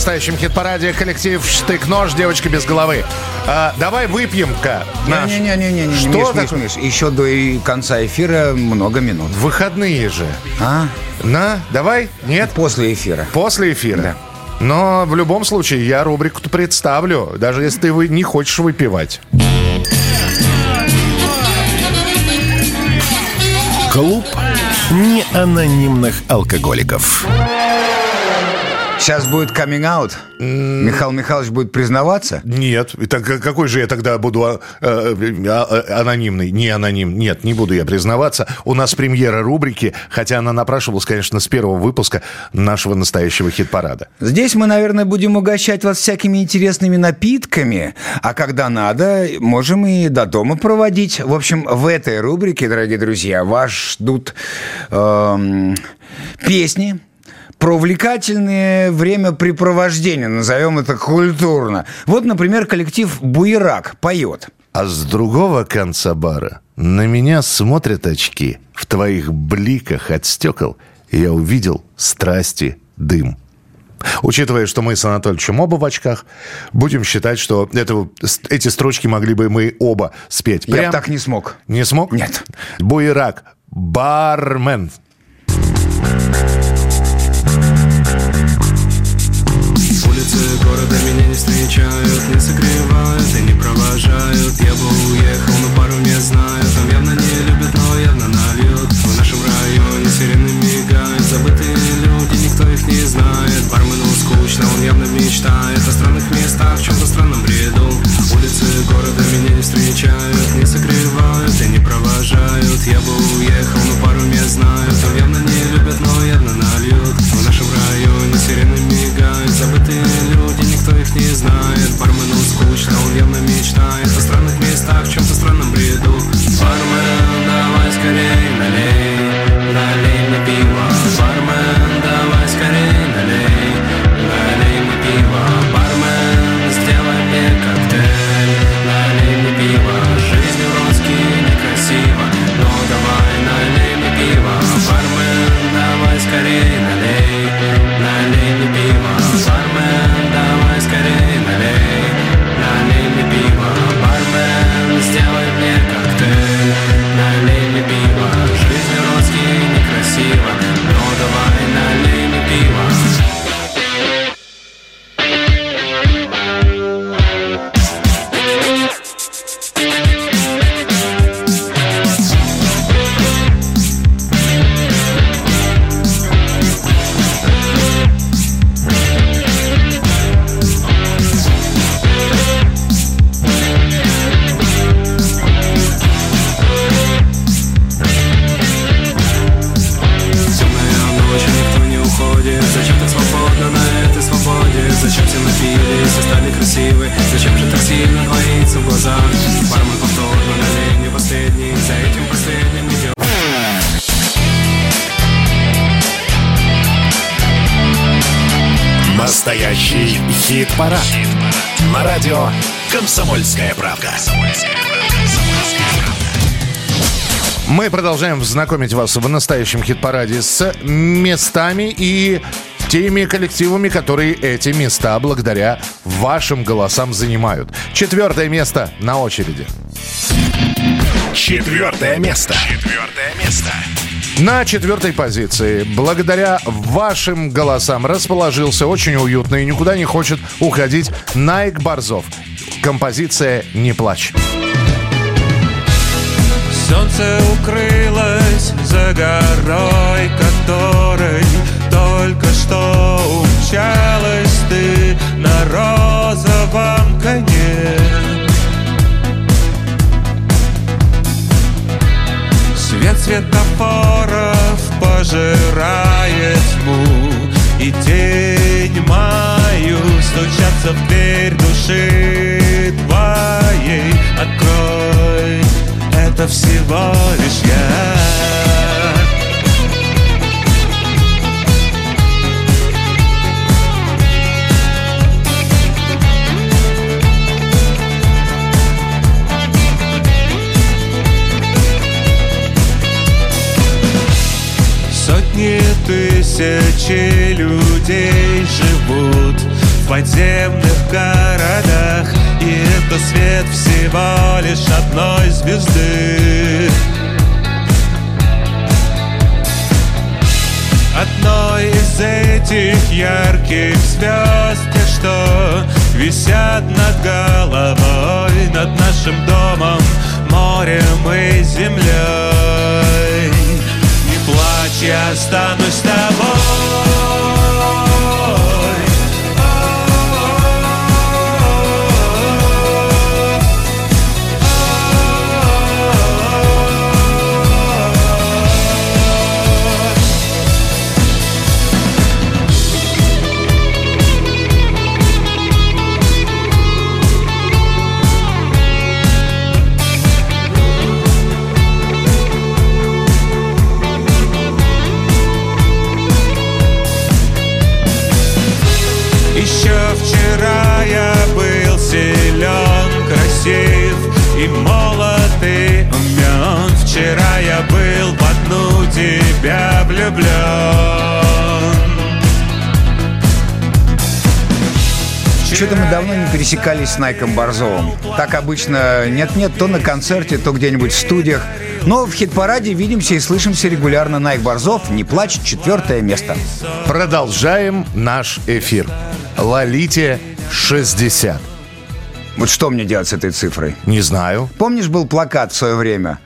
Настоящем хит-параде. Коллектив «Штык-нож», «Девочка без головы». А, давай выпьем-ка наш. Не-не-не-не-не, Что Миш, Миш, такое? Миш, еще до конца эфира много минут. Выходные же. А? На, давай? Нет? После эфира. После эфира? Да. Но в любом случае я рубрику представлю, даже если ты не хочешь выпивать. Клуб неанонимных алкоголиков. Сейчас будет каминг-аут. Михаил Михайлович будет признаваться. Нет. И так какой же я тогда буду а, э, а, а, анонимный? Не аноним. Нет, не буду я признаваться. У нас премьера рубрики, хотя она напрашивалась, конечно, с первого выпуска нашего настоящего хит-парада. Здесь мы, наверное, будем угощать вас всякими интересными напитками, а когда надо, можем и до дома проводить. В общем, в этой рубрике, дорогие друзья, вас ждут эм, песни, про увлекательное времяпрепровождение, назовем это культурно. Вот, например, коллектив «Буерак» поет. А с другого конца бара на меня смотрят очки. В твоих бликах от стекол я увидел страсти дым. Учитывая, что мы с Анатольевичем оба в очках, будем считать, что это, эти строчки могли бы мы оба спеть. Я Прям- бы так не смог. Не смог? Нет. Буерак. Бармен. Улицы города меня не встречают, не согревают и не провожают. Я бы уехал, но пару не знаю. Там явно не любят, но явно нальют. В нашем районе сирены мигают Забытые люди, никто их не знает. Бармену скучно, он явно мечтает О странных местах, в чем-то странном бреду. Улицы города меня не встречают, не согревают и не провожают. Я бы уехал, но пару не знаю. Там явно не любят, но явно нальют. В нашем районе сирены мигают Забытые люди, никто их не знает. Бармену скучно, он явно мечтает О странных местах, в чем-то странном бреду. Бармен, давай скорей налей Налей Настоящий хит-парад. На радио «Комсомольская правда». Мы продолжаем знакомить вас в настоящем хит-параде с местами и теми коллективами, которые эти места благодаря вашим голосам занимают. Четвертое место на очереди. Четвертое место. Четвертое место. На четвертой позиции, благодаря вашим голосам, расположился очень уютно и никуда не хочет уходить Найк Борзов. Композиция «Не плачь». Солнце укрылось за горой, которой только что умчалась ты на розовом коне. Свет светофоров пожирает тьму И тень мою стучатся в дверь души твоей. Открой, это всего лишь я Сотни тысяч людей живут в подземных городах И это свет всего лишь одной звезды. Одной из этих ярких звезд Те, что висят над головой Над нашим домом, морем и землей плачь, я останусь с давно не пересекались с Найком Борзовым. Так обычно нет-нет, то на концерте, то где-нибудь в студиях. Но в хит-параде видимся и слышимся регулярно. Найк Борзов, не плачь, четвертое место. Продолжаем наш эфир. Лолите 60. Вот что мне делать с этой цифрой? Не знаю. Помнишь, был плакат в свое время?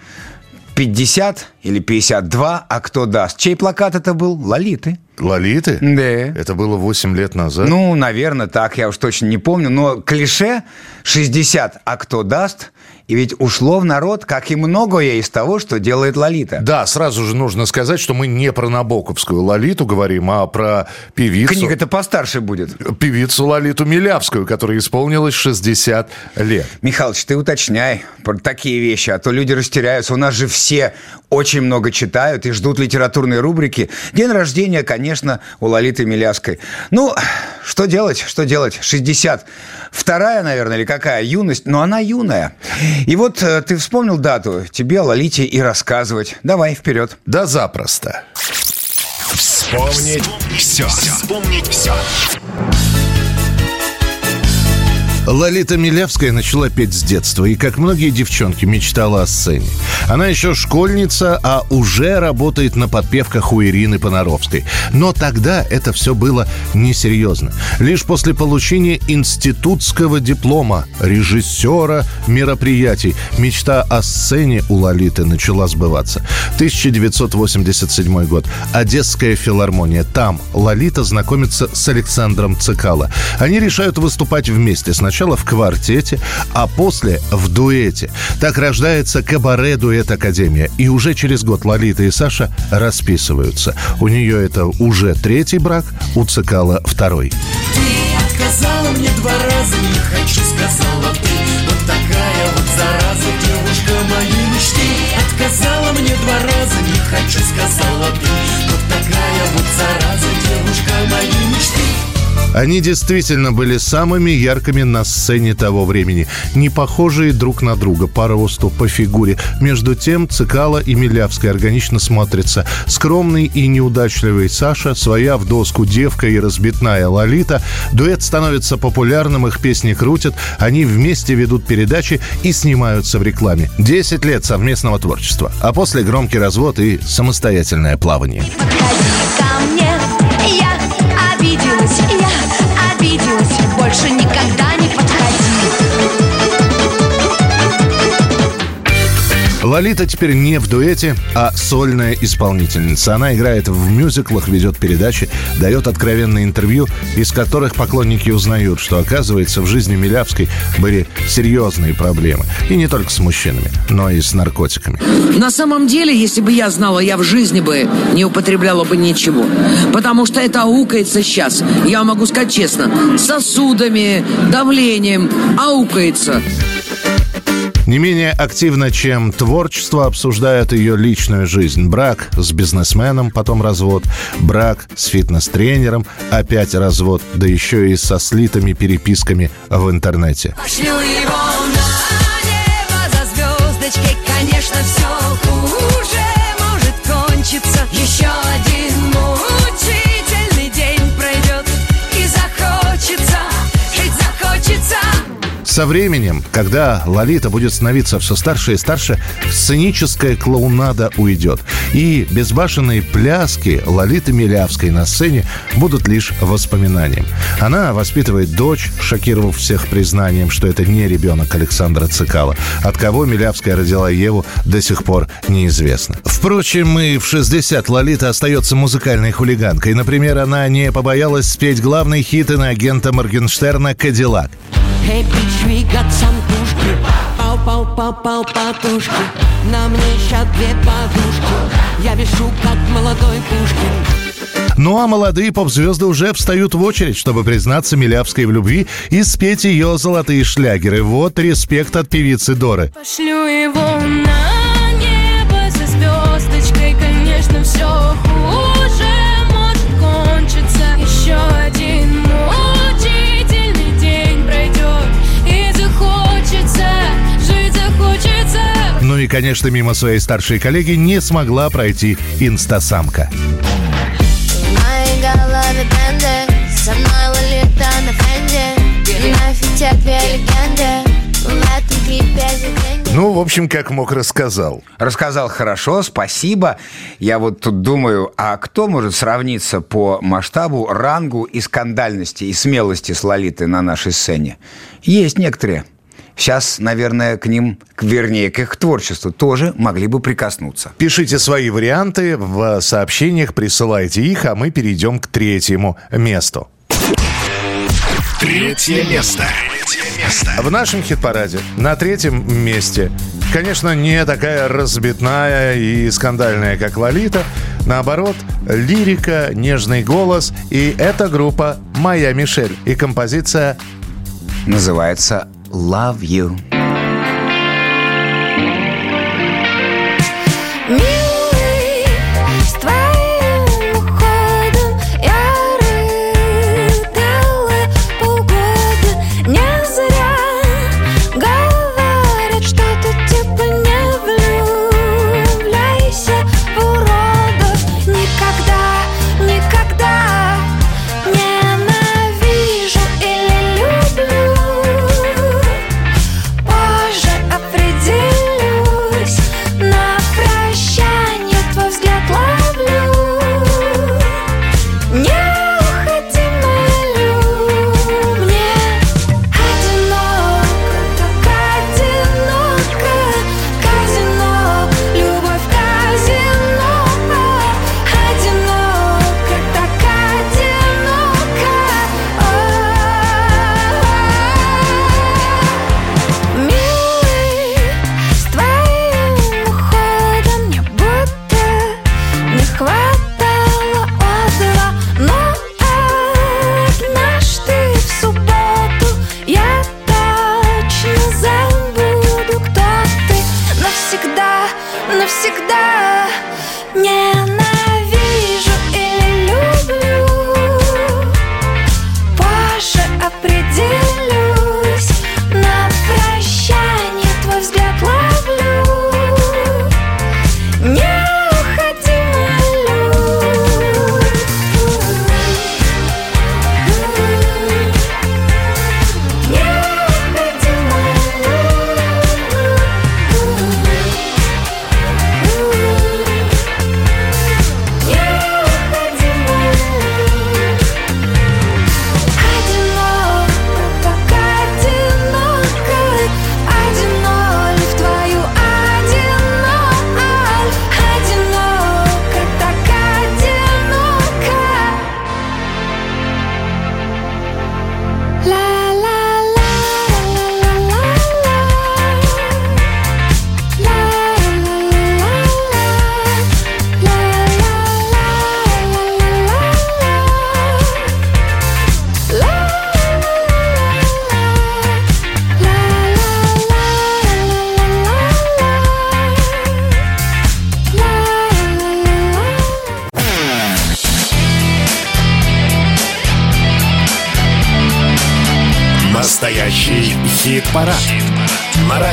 50 или 52, а кто даст? Чей плакат это был? Лолиты. Лолиты? Да. Это было 8 лет назад. Ну, наверное, так, я уж точно не помню. Но клише 60, а кто даст? И ведь ушло в народ, как и многое из того, что делает Лолита. Да, сразу же нужно сказать, что мы не про Набоковскую Лолиту говорим, а про певицу. Книга-то постарше будет. Певицу Лолиту Милявскую, которой исполнилось 60 лет. Михалыч, ты уточняй про такие вещи, а то люди растеряются. У нас же все очень много читают и ждут литературной рубрики. День рождения, конечно, у Лолиты Милявской. Ну, что делать, что делать? 60. Вторая, наверное, или какая? Юность, но она юная. И вот э, ты вспомнил дату, тебе о Лолите и рассказывать. Давай, вперед. Да запросто. Вспомнить все. Вспомнить все. Лолита Милявская начала петь с детства и, как многие девчонки, мечтала о сцене. Она еще школьница, а уже работает на подпевках у Ирины Понаровской. Но тогда это все было несерьезно. Лишь после получения институтского диплома режиссера мероприятий мечта о сцене у Лолиты начала сбываться. 1987 год. Одесская филармония. Там Лолита знакомится с Александром Цикало. Они решают выступать вместе. Сначала в квартете, а после в дуэте. Так рождается кабаре-дуэт Академия. И уже через год Лолита и Саша расписываются. У нее это уже третий брак, у Цикала второй. Ты отказала мне два раза, не хочу, сказала ты Вот такая вот зараза, девушка моей мечты Отказала мне два раза, не хочу, сказала ты Вот такая вот зараза, девушка моей мечты Они действительно были самыми яркими на сцене того времени. Не похожие друг на друга по росту, по фигуре. Между тем Цикало и Милявская органично смотрятся. Скромный и неудачливый Саша, своя в доску девка и разбитная Лолита. Дуэт становится популярным, их песни крутят. Они вместе ведут передачи и снимаются в рекламе. Десять лет совместного творчества. А после громкий развод и самостоятельное плавание. Обиделась, я обиделась Больше никогда Лолита теперь не в дуэте, а сольная исполнительница. Она играет в мюзиклах, ведет передачи, дает откровенные интервью, из которых поклонники узнают, что, оказывается, в жизни Милявской были серьезные проблемы. И не только с мужчинами, но и с наркотиками. На самом деле, если бы я знала, я в жизни бы не употребляла бы ничего. Потому что это аукается сейчас. Я могу сказать честно. Сосудами, давлением аукается. Не менее активно, чем творчество, обсуждают ее личную жизнь. Брак с бизнесменом, потом развод. Брак с фитнес-тренером, опять развод. Да еще и со слитыми переписками в интернете. Пошлю его Со временем, когда Лолита будет становиться все старше и старше, сценическая клоунада уйдет. И безбашенные пляски Лолиты Милявской на сцене будут лишь воспоминанием. Она воспитывает дочь, шокировав всех признанием, что это не ребенок Александра Цикала. От кого Милявская родила Еву, до сих пор неизвестно. Впрочем, и в 60 Лолита остается музыкальной хулиганкой. Например, она не побоялась спеть главный хит иноагента Моргенштерна «Кадиллак». Эй, бич, двигат самтушки Пау, пау, пау, пау, патушки На мне еще две подушки Я вешу, как молодой Пушкин Ну а молодые поп-звезды уже встают в очередь, чтобы признаться Милявской в любви и спеть ее золотые шлягеры. Вот респект от певицы Доры. Пошлю его на Ну и, конечно, мимо своей старшей коллеги не смогла пройти инстасамка. голове бенды Со мной на фенде Нафиг легенды Ну, в общем, как мог, рассказал. Рассказал хорошо, спасибо. Я вот тут думаю, а кто может сравниться по масштабу, рангу и скандальности, и смелости с Лолитой на нашей сцене? Есть некоторые. Сейчас, наверное, к ним, к- вернее, к их творчеству тоже могли бы прикоснуться. Пишите свои варианты в сообщениях, присылайте их, а мы перейдем к третьему месту. Третье место. Третье место. В нашем хит-параде на третьем месте, конечно, не такая разбитная и скандальная, как Лолита. Наоборот, лирика, нежный голос. И это группа «Моя Мишель» и композиция Называется «Love You».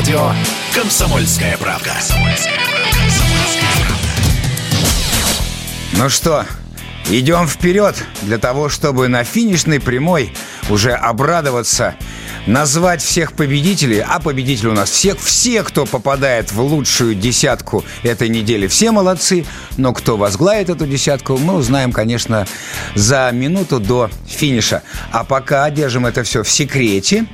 Радио «Комсомольская правда». Ну что, Идем вперед для того, чтобы на финишной прямой уже обрадоваться, назвать всех победителей, а победители у нас всех, все, кто попадает в лучшую десятку этой недели, все молодцы, но кто возглавит эту десятку, мы узнаем, конечно, за минуту до финиша. А пока держим это все в секрете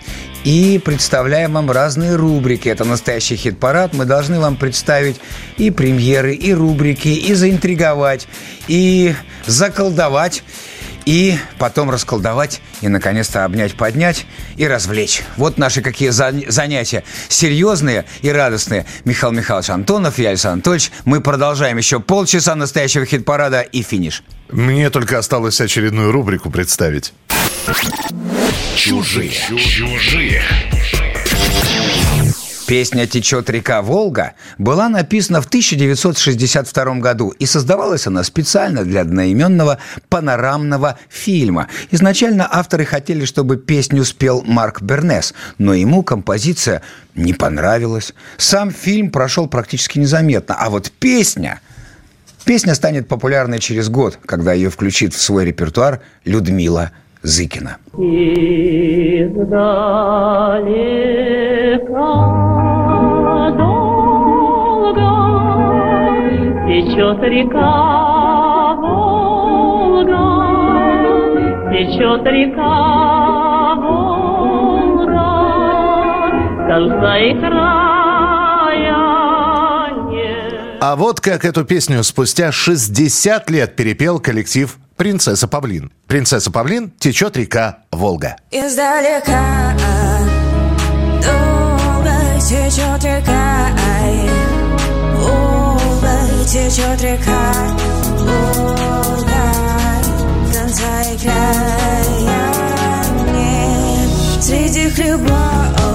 и представляем вам разные рубрики. Это настоящий хит-парад. Мы должны вам представить и премьеры, и рубрики, и заинтриговать, и заколдовать, и потом расколдовать, и, наконец-то, обнять, поднять и развлечь. Вот наши какие занятия. Серьезные и радостные. Михаил Михайлович Антонов и Александр Анатольевич. Мы продолжаем еще полчаса настоящего хит-парада и финиш. Мне только осталось очередную рубрику представить. Чужие. Чужие. Песня «Течет река Волга» была написана в 1962 году и создавалась она специально для одноименного панорамного фильма. Изначально авторы хотели, чтобы песню спел Марк Бернес, но ему композиция не понравилась. Сам фильм прошел практически незаметно, а вот песня... Песня станет популярной через год, когда ее включит в свой репертуар Людмила Зыкина. Течет река Волга, течет река Волга, конца и края нет. А вот как эту песню спустя 60 лет перепел коллектив «Принцесса Павлин». «Принцесса Павлин» течет река Волга. Издалека долго течет река, Волга течет река, Волга, конца и края нет. Среди хлебов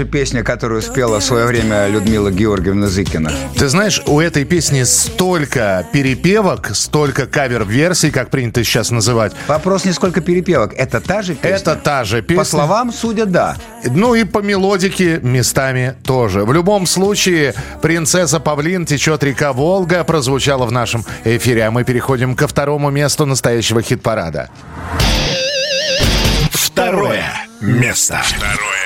же песня, которую спела в свое время Людмила Георгиевна Зыкина? Ты знаешь, у этой песни столько перепевок, столько кавер-версий, как принято сейчас называть. Вопрос не сколько перепевок. Это та же песня? Это та же песня. По словам, судя, да. Ну и по мелодике местами тоже. В любом случае, «Принцесса Павлин. Течет река Волга» прозвучала в нашем эфире, а мы переходим ко второму месту настоящего хит-парада. Второе место. Второе место.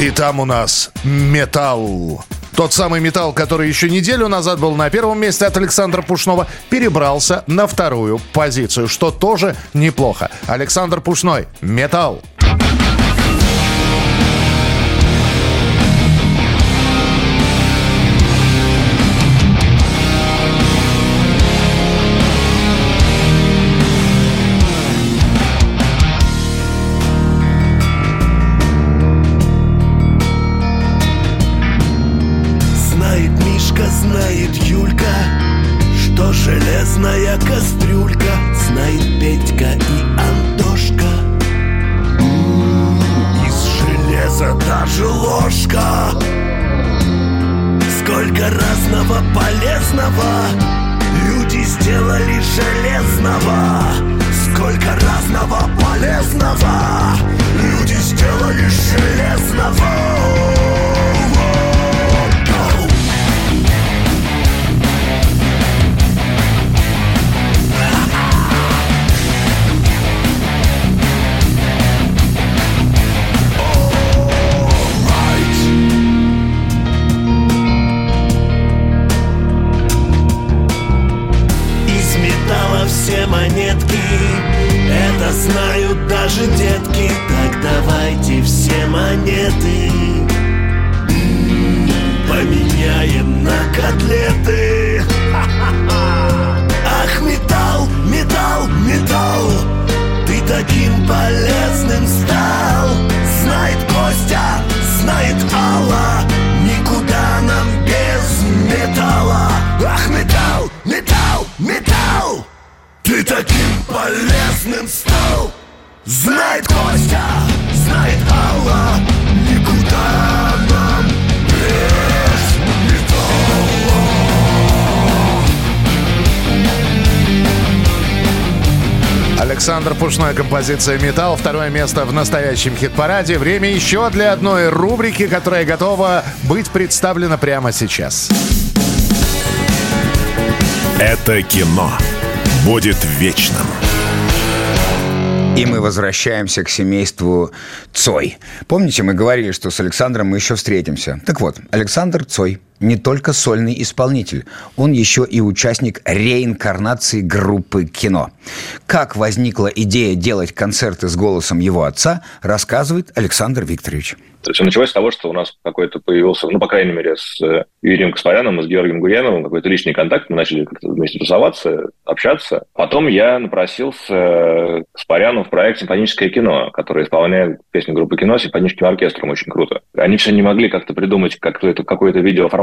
И там у нас металл. Тот самый металл, который еще неделю назад был на первом месте от Александра Пушного, перебрался на вторую позицию, что тоже неплохо. Александр Пушной, металл. Пушной, композиция «Металл». Второе место в настоящем хит-параде. Время еще для одной рубрики, которая готова быть представлена прямо сейчас. Это кино будет вечным. И мы возвращаемся к семейству Цой. Помните, мы говорили, что с Александром мы еще встретимся. Так вот, Александр Цой не только сольный исполнитель, он еще и участник реинкарнации группы кино. Как возникла идея делать концерты с голосом его отца, рассказывает Александр Викторович. То есть началось с того, что у нас какой-то появился, ну, по крайней мере, с э, Юрием Каспаряном и с Георгием Гурьяновым какой-то личный контакт. Мы начали как-то вместе тусоваться, общаться. Потом я напросился Каспаряну в проект «Симфоническое кино», который исполняет песню группы кино с симфоническим оркестром. Очень круто. Они все не могли как-то придумать как-то какое-то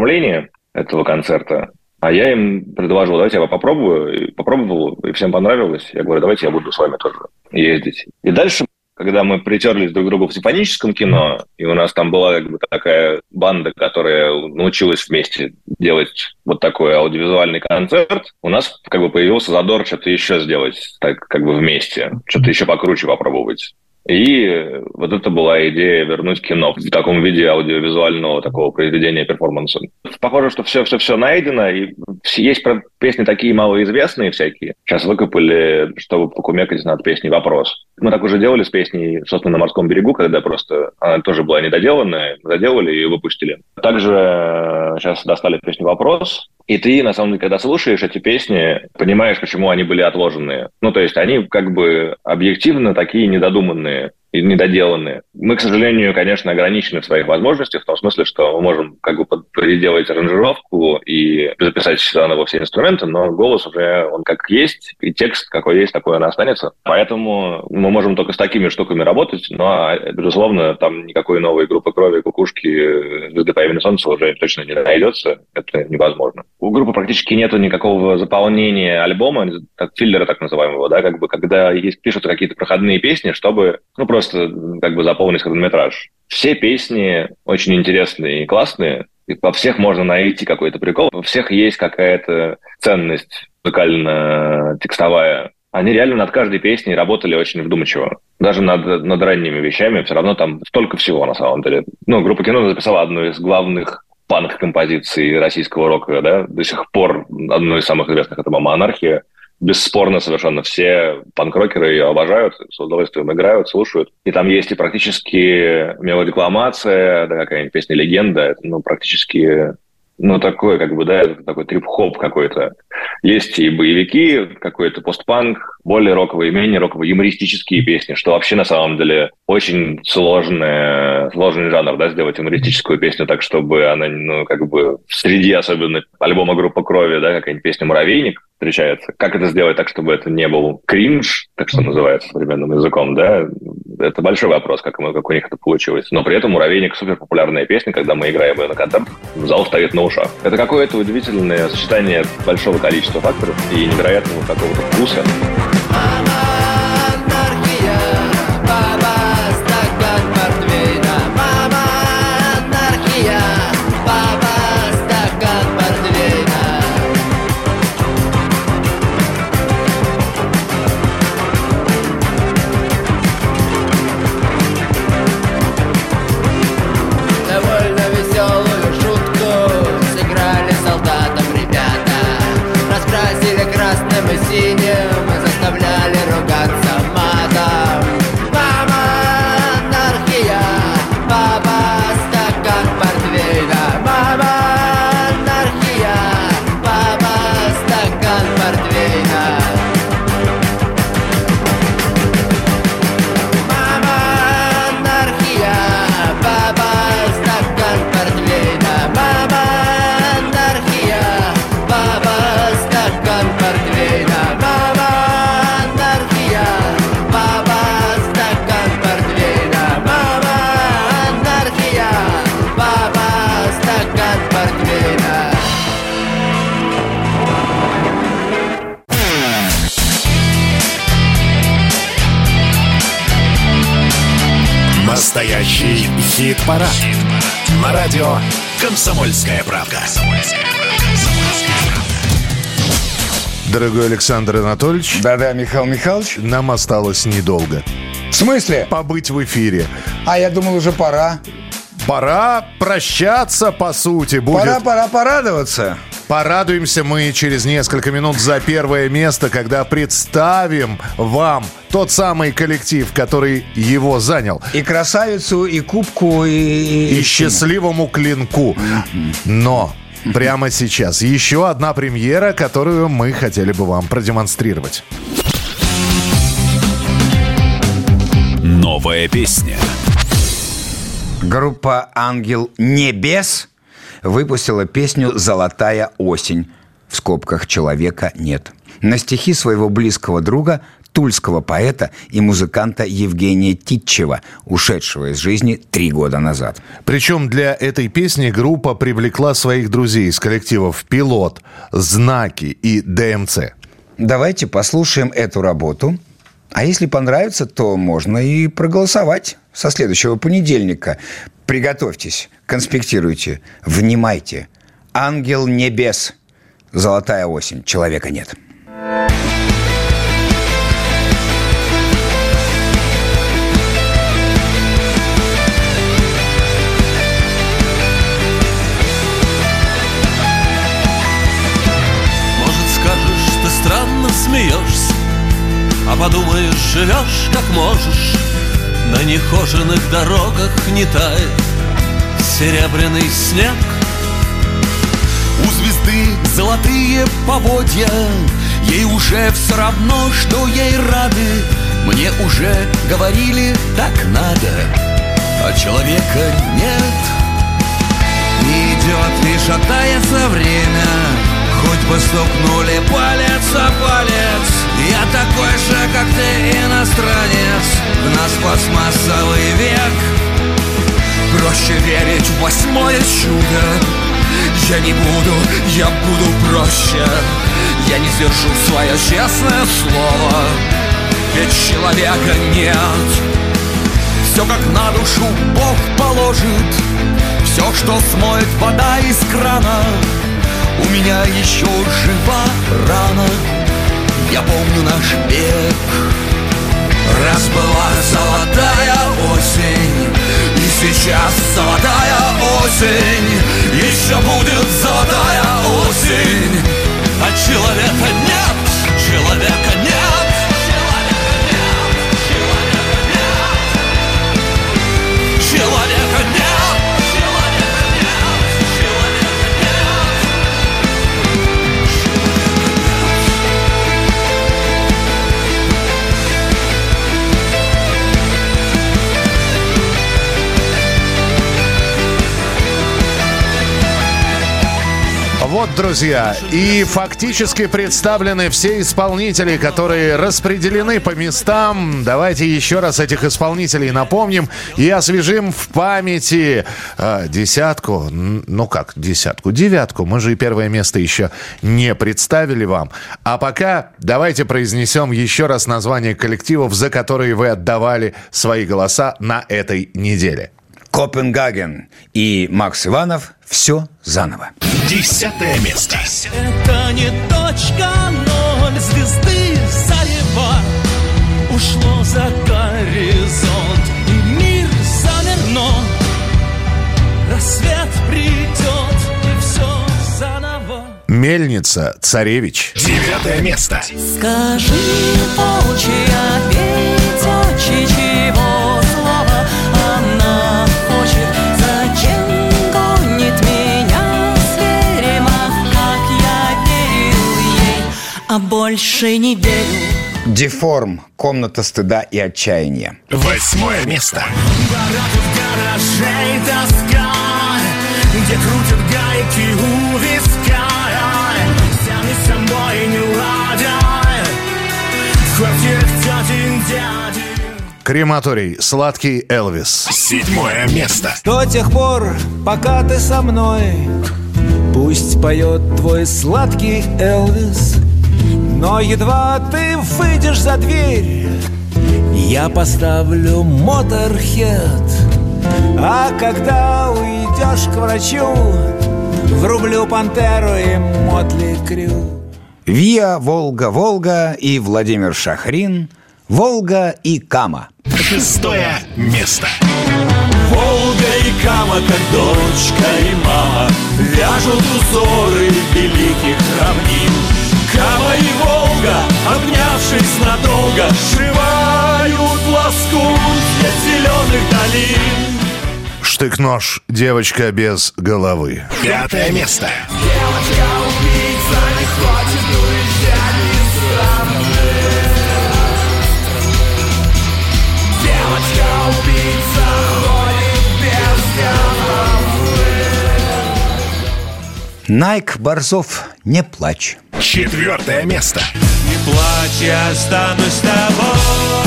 видеооформление этого концерта. А я им предложил, давайте я попробую. И попробовал, и всем понравилось. Я говорю, давайте я буду с вами тоже ездить. И дальше когда мы притерлись друг к другу в симфоническом кино, и у нас там была как бы такая банда, которая научилась вместе делать вот такой аудиовизуальный концерт, у нас как бы появился задор что-то еще сделать, так как бы вместе, что-то еще покруче попробовать. И вот это была идея вернуть кино в таком виде аудиовизуального такого произведения перформанса. Похоже, что все-все-все найдено, и есть песни такие малоизвестные всякие. Сейчас выкопали, чтобы покумекать над песней «Вопрос». Мы так уже делали с песней, собственно, на морском берегу, когда просто она тоже была недоделанная, заделали и выпустили. Также сейчас достали песню «Вопрос», и ты, на самом деле, когда слушаешь эти песни, понимаешь, почему они были отложенные. Ну, то есть они как бы объективно такие недодуманные недоделанные. Мы, к сожалению, конечно, ограничены в своих возможностях, в том смысле, что мы можем как бы переделать аранжировку и записать заново все инструменты, но голос уже, он как есть, и текст какой есть, такой он останется. Поэтому мы можем только с такими штуками работать, но, безусловно, там никакой новой группы крови, кукушки, звезды по имени Солнца уже точно не найдется. Это невозможно. У группы практически нет никакого заполнения альбома, как филлера так называемого, да, как бы, когда есть, пишутся какие-то проходные песни, чтобы, ну, просто как бы заполнить хронометраж. Все песни очень интересные и классные, и во всех можно найти какой-то прикол, во всех есть какая-то ценность музыкально-текстовая. Они реально над каждой песней работали очень вдумчиво. Даже над, над ранними вещами все равно там столько всего на самом деле. Ну, группа кино записала одну из главных панк-композиций российского рока, да, до сих пор одну из самых известных, это «Мама анархия», бесспорно совершенно все панк-рокеры ее обожают, с удовольствием играют, слушают. И там есть и практически мелодикламация, да, какая-нибудь песня «Легенда», ну, практически ну, такой, как бы, да, такой трип-хоп какой-то. Есть и боевики, какой-то постпанк, более роковые, менее роковые, юмористические песни, что вообще на самом деле очень сложный, сложный жанр, да, сделать юмористическую песню так, чтобы она, ну, как бы, среди особенно альбома группа крови, да, какая-нибудь песня «Муравейник», встречается. Как это сделать так, чтобы это не был кринж, так что называется современным языком, да? Это большой вопрос, как, как у них это получилось. Но при этом «Муравейник» — супер популярная песня, когда мы играем ее на концертах, зал стоит на ушах. Это какое-то удивительное сочетание большого количества факторов и невероятного какого-то вкуса. Радио «Комсомольская правда». Дорогой Александр Анатольевич. Да-да, Михаил Михайлович. Нам осталось недолго. В смысле? Побыть в эфире. А я думал, уже пора. Пора прощаться, по сути, будет. Пора, пора порадоваться. Порадуемся мы через несколько минут за первое место, когда представим вам тот самый коллектив, который его занял. И красавицу, и кубку, и... И, и счастливому клинку. Но прямо сейчас еще одна премьера, которую мы хотели бы вам продемонстрировать. Новая песня. Группа «Ангел Небес» выпустила песню «Золотая осень». В скобках «Человека нет». На стихи своего близкого друга, тульского поэта и музыканта Евгения Титчева, ушедшего из жизни три года назад. Причем для этой песни группа привлекла своих друзей из коллективов «Пилот», «Знаки» и «ДМЦ». Давайте послушаем эту работу. А если понравится, то можно и проголосовать со следующего понедельника. Приготовьтесь, конспектируйте, внимайте. Ангел небес. Золотая осень. Человека нет. Подумаешь, живешь как можешь. На нехоженных дорогах не тает Серебряный снег. У звезды золотые поводья Ей уже все равно, что ей рады. Мне уже говорили, так надо А человека нет. Идет и шатается время Хоть бы стукнули палец о палец. Я такой же, как ты, иностранец. В нас пластмассовый век. Проще верить в восьмое чудо. Я не буду, я буду проще. Я не сдержу свое честное слово. Ведь человека нет. Все как на душу Бог положит. Все, что смоет вода из крана У меня еще жива рана. Я помню наш бег. Раз была золотая осень И сейчас золотая осень. Еще будет золотая осень. А человека нет, человека Вот, друзья, и фактически представлены все исполнители, которые распределены по местам. Давайте еще раз этих исполнителей напомним и освежим в памяти э, десятку, ну как десятку, девятку. Мы же и первое место еще не представили вам. А пока давайте произнесем еще раз название коллективов, за которые вы отдавали свои голоса на этой неделе. Копенгаген и Макс Иванов «Все заново». Десятое место. Это не точка ноль звезды зарева Ушло за горизонт и мир замер, но Рассвет придет и все заново Мельница, Царевич. Девятое место. Скажи, волчья, петь очи, больше не верю? Деформ. Комната стыда и отчаяния. Восьмое место. гаражей тоска Где крутят гайки у виска Сами с собой не ладят В квартирах тетин дядин Крематорий, сладкий Элвис. Седьмое место. До тех пор, пока ты со мной Пусть поет твой сладкий Элвис Но едва ты выйдешь за дверь Я поставлю моторхед А когда уйдешь к врачу Врублю пантеру и Мотли Крю Виа, Волга, Волга и Владимир Шахрин. Волга и Кама. Шестое место. Волга и Кама, как дочка и мама Вяжут узоры великих равнин Кама и Волга, обнявшись надолго Сшивают лоскут для зеленых долин Штык-нож. Девочка без головы. Пятое место. Девочка-убийца не хочет уезжать из страны Девочка-убийца ходит без головы Найк Борзов, не плачь. Четвертое место. Не плачь, я останусь с тобой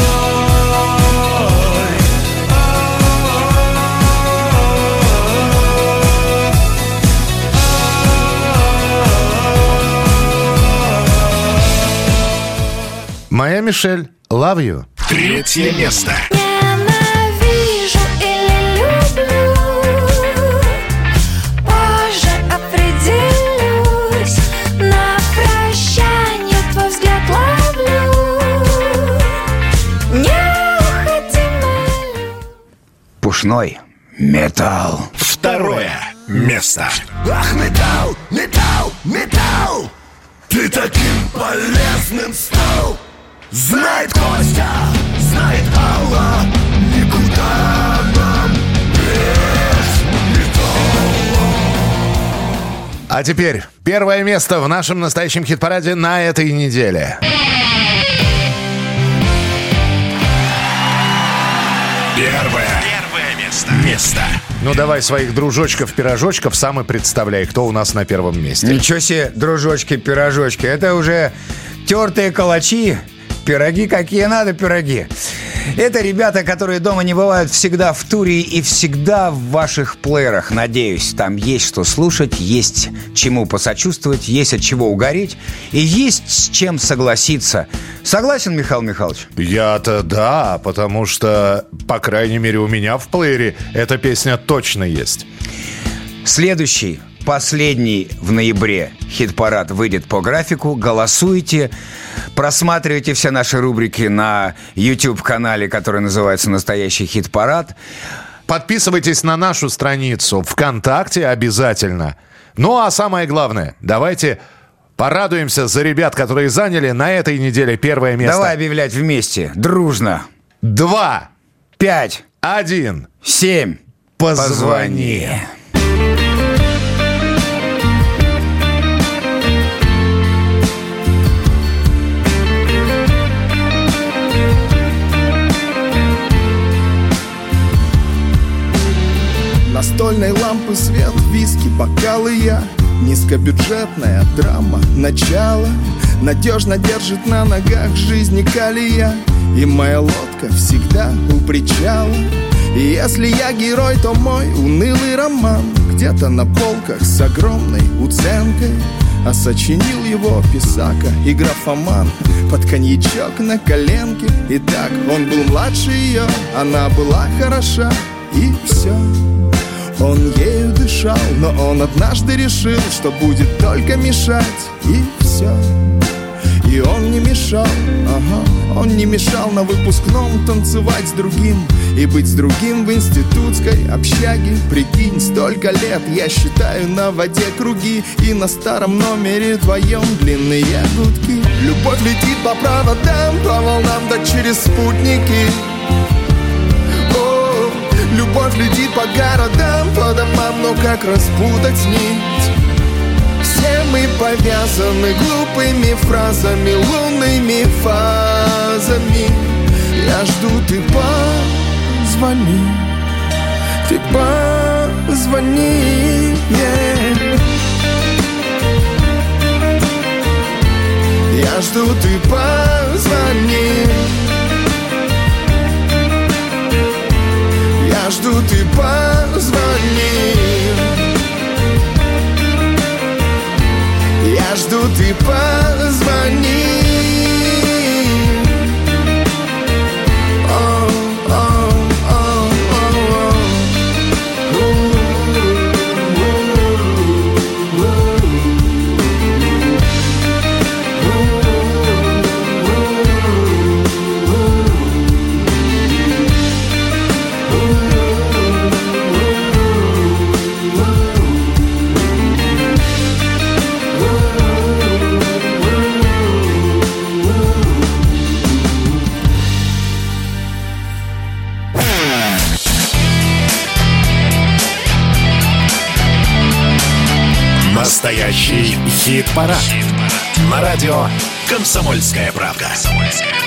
Моя Мишель. Love you. Третье место. Ненавижу Пушной. Металл. Второе место. Ах, металл, металл, металл Ты таким полезным стал Знает Костя, знает Алла Никуда нам А теперь первое место в нашем настоящем хит-параде на этой неделе. Первое. Место. Место. Ну давай своих дружочков-пирожочков сам и представляй, кто у нас на первом месте. Ничего себе, дружочки, пирожочки. Это уже тертые калачи, пироги какие надо, пироги. Это ребята, которые дома не бывают всегда в туре и всегда в ваших плеерах. Надеюсь, там есть что слушать, есть чему посочувствовать, есть от чего угореть и есть с чем согласиться. Согласен, Михаил Михайлович? Я-то да, потому что, по крайней мере, у меня в плеере эта песня точно есть. Следующий, последний в ноябре хит-парад выйдет по графику. Голосуйте, просматривайте все наши рубрики на YouTube-канале, который называется «Настоящий хит-парад». Подписывайтесь на нашу страницу ВКонтакте обязательно. Ну а самое главное, давайте порадуемся за ребят, которые заняли на этой неделе первое место. Давай объявлять вместе, дружно. Два, Пять, один. семь. Позвони. Настольной лампы свет, виски, бокалы я. Низкобюджетная драма, начало. Надежно держит на ногах жизни калия. И моя лодка всегда у причала. И если я герой, то мой унылый роман Где-то на полках с огромной уценкой. А сочинил его писака и графоман Под коньячок на коленке. Итак, он был младше ее Она была хороша И все он ею дышал, но он однажды решил, что будет только мешать, и все. И он не мешал, ага, он не мешал на выпускном танцевать с другим И быть с другим в институтской общаге. Прикинь, столько лет я считаю на воде круги И на старом номере вдвоем длинные гудки. Любовь летит по проводам, по волнам, да через спутники Любовь летит по городам, по домам, но как распутать нить? Все мы повязаны глупыми фразами, лунными фазами Я жду, ты позвони, ты позвони yeah. Я жду, ты позвони Я жду, ты позвони. Я жду, ты позвони Настоящий хит-парад. На радио «Комсомольская правда». «Комсомольская правда».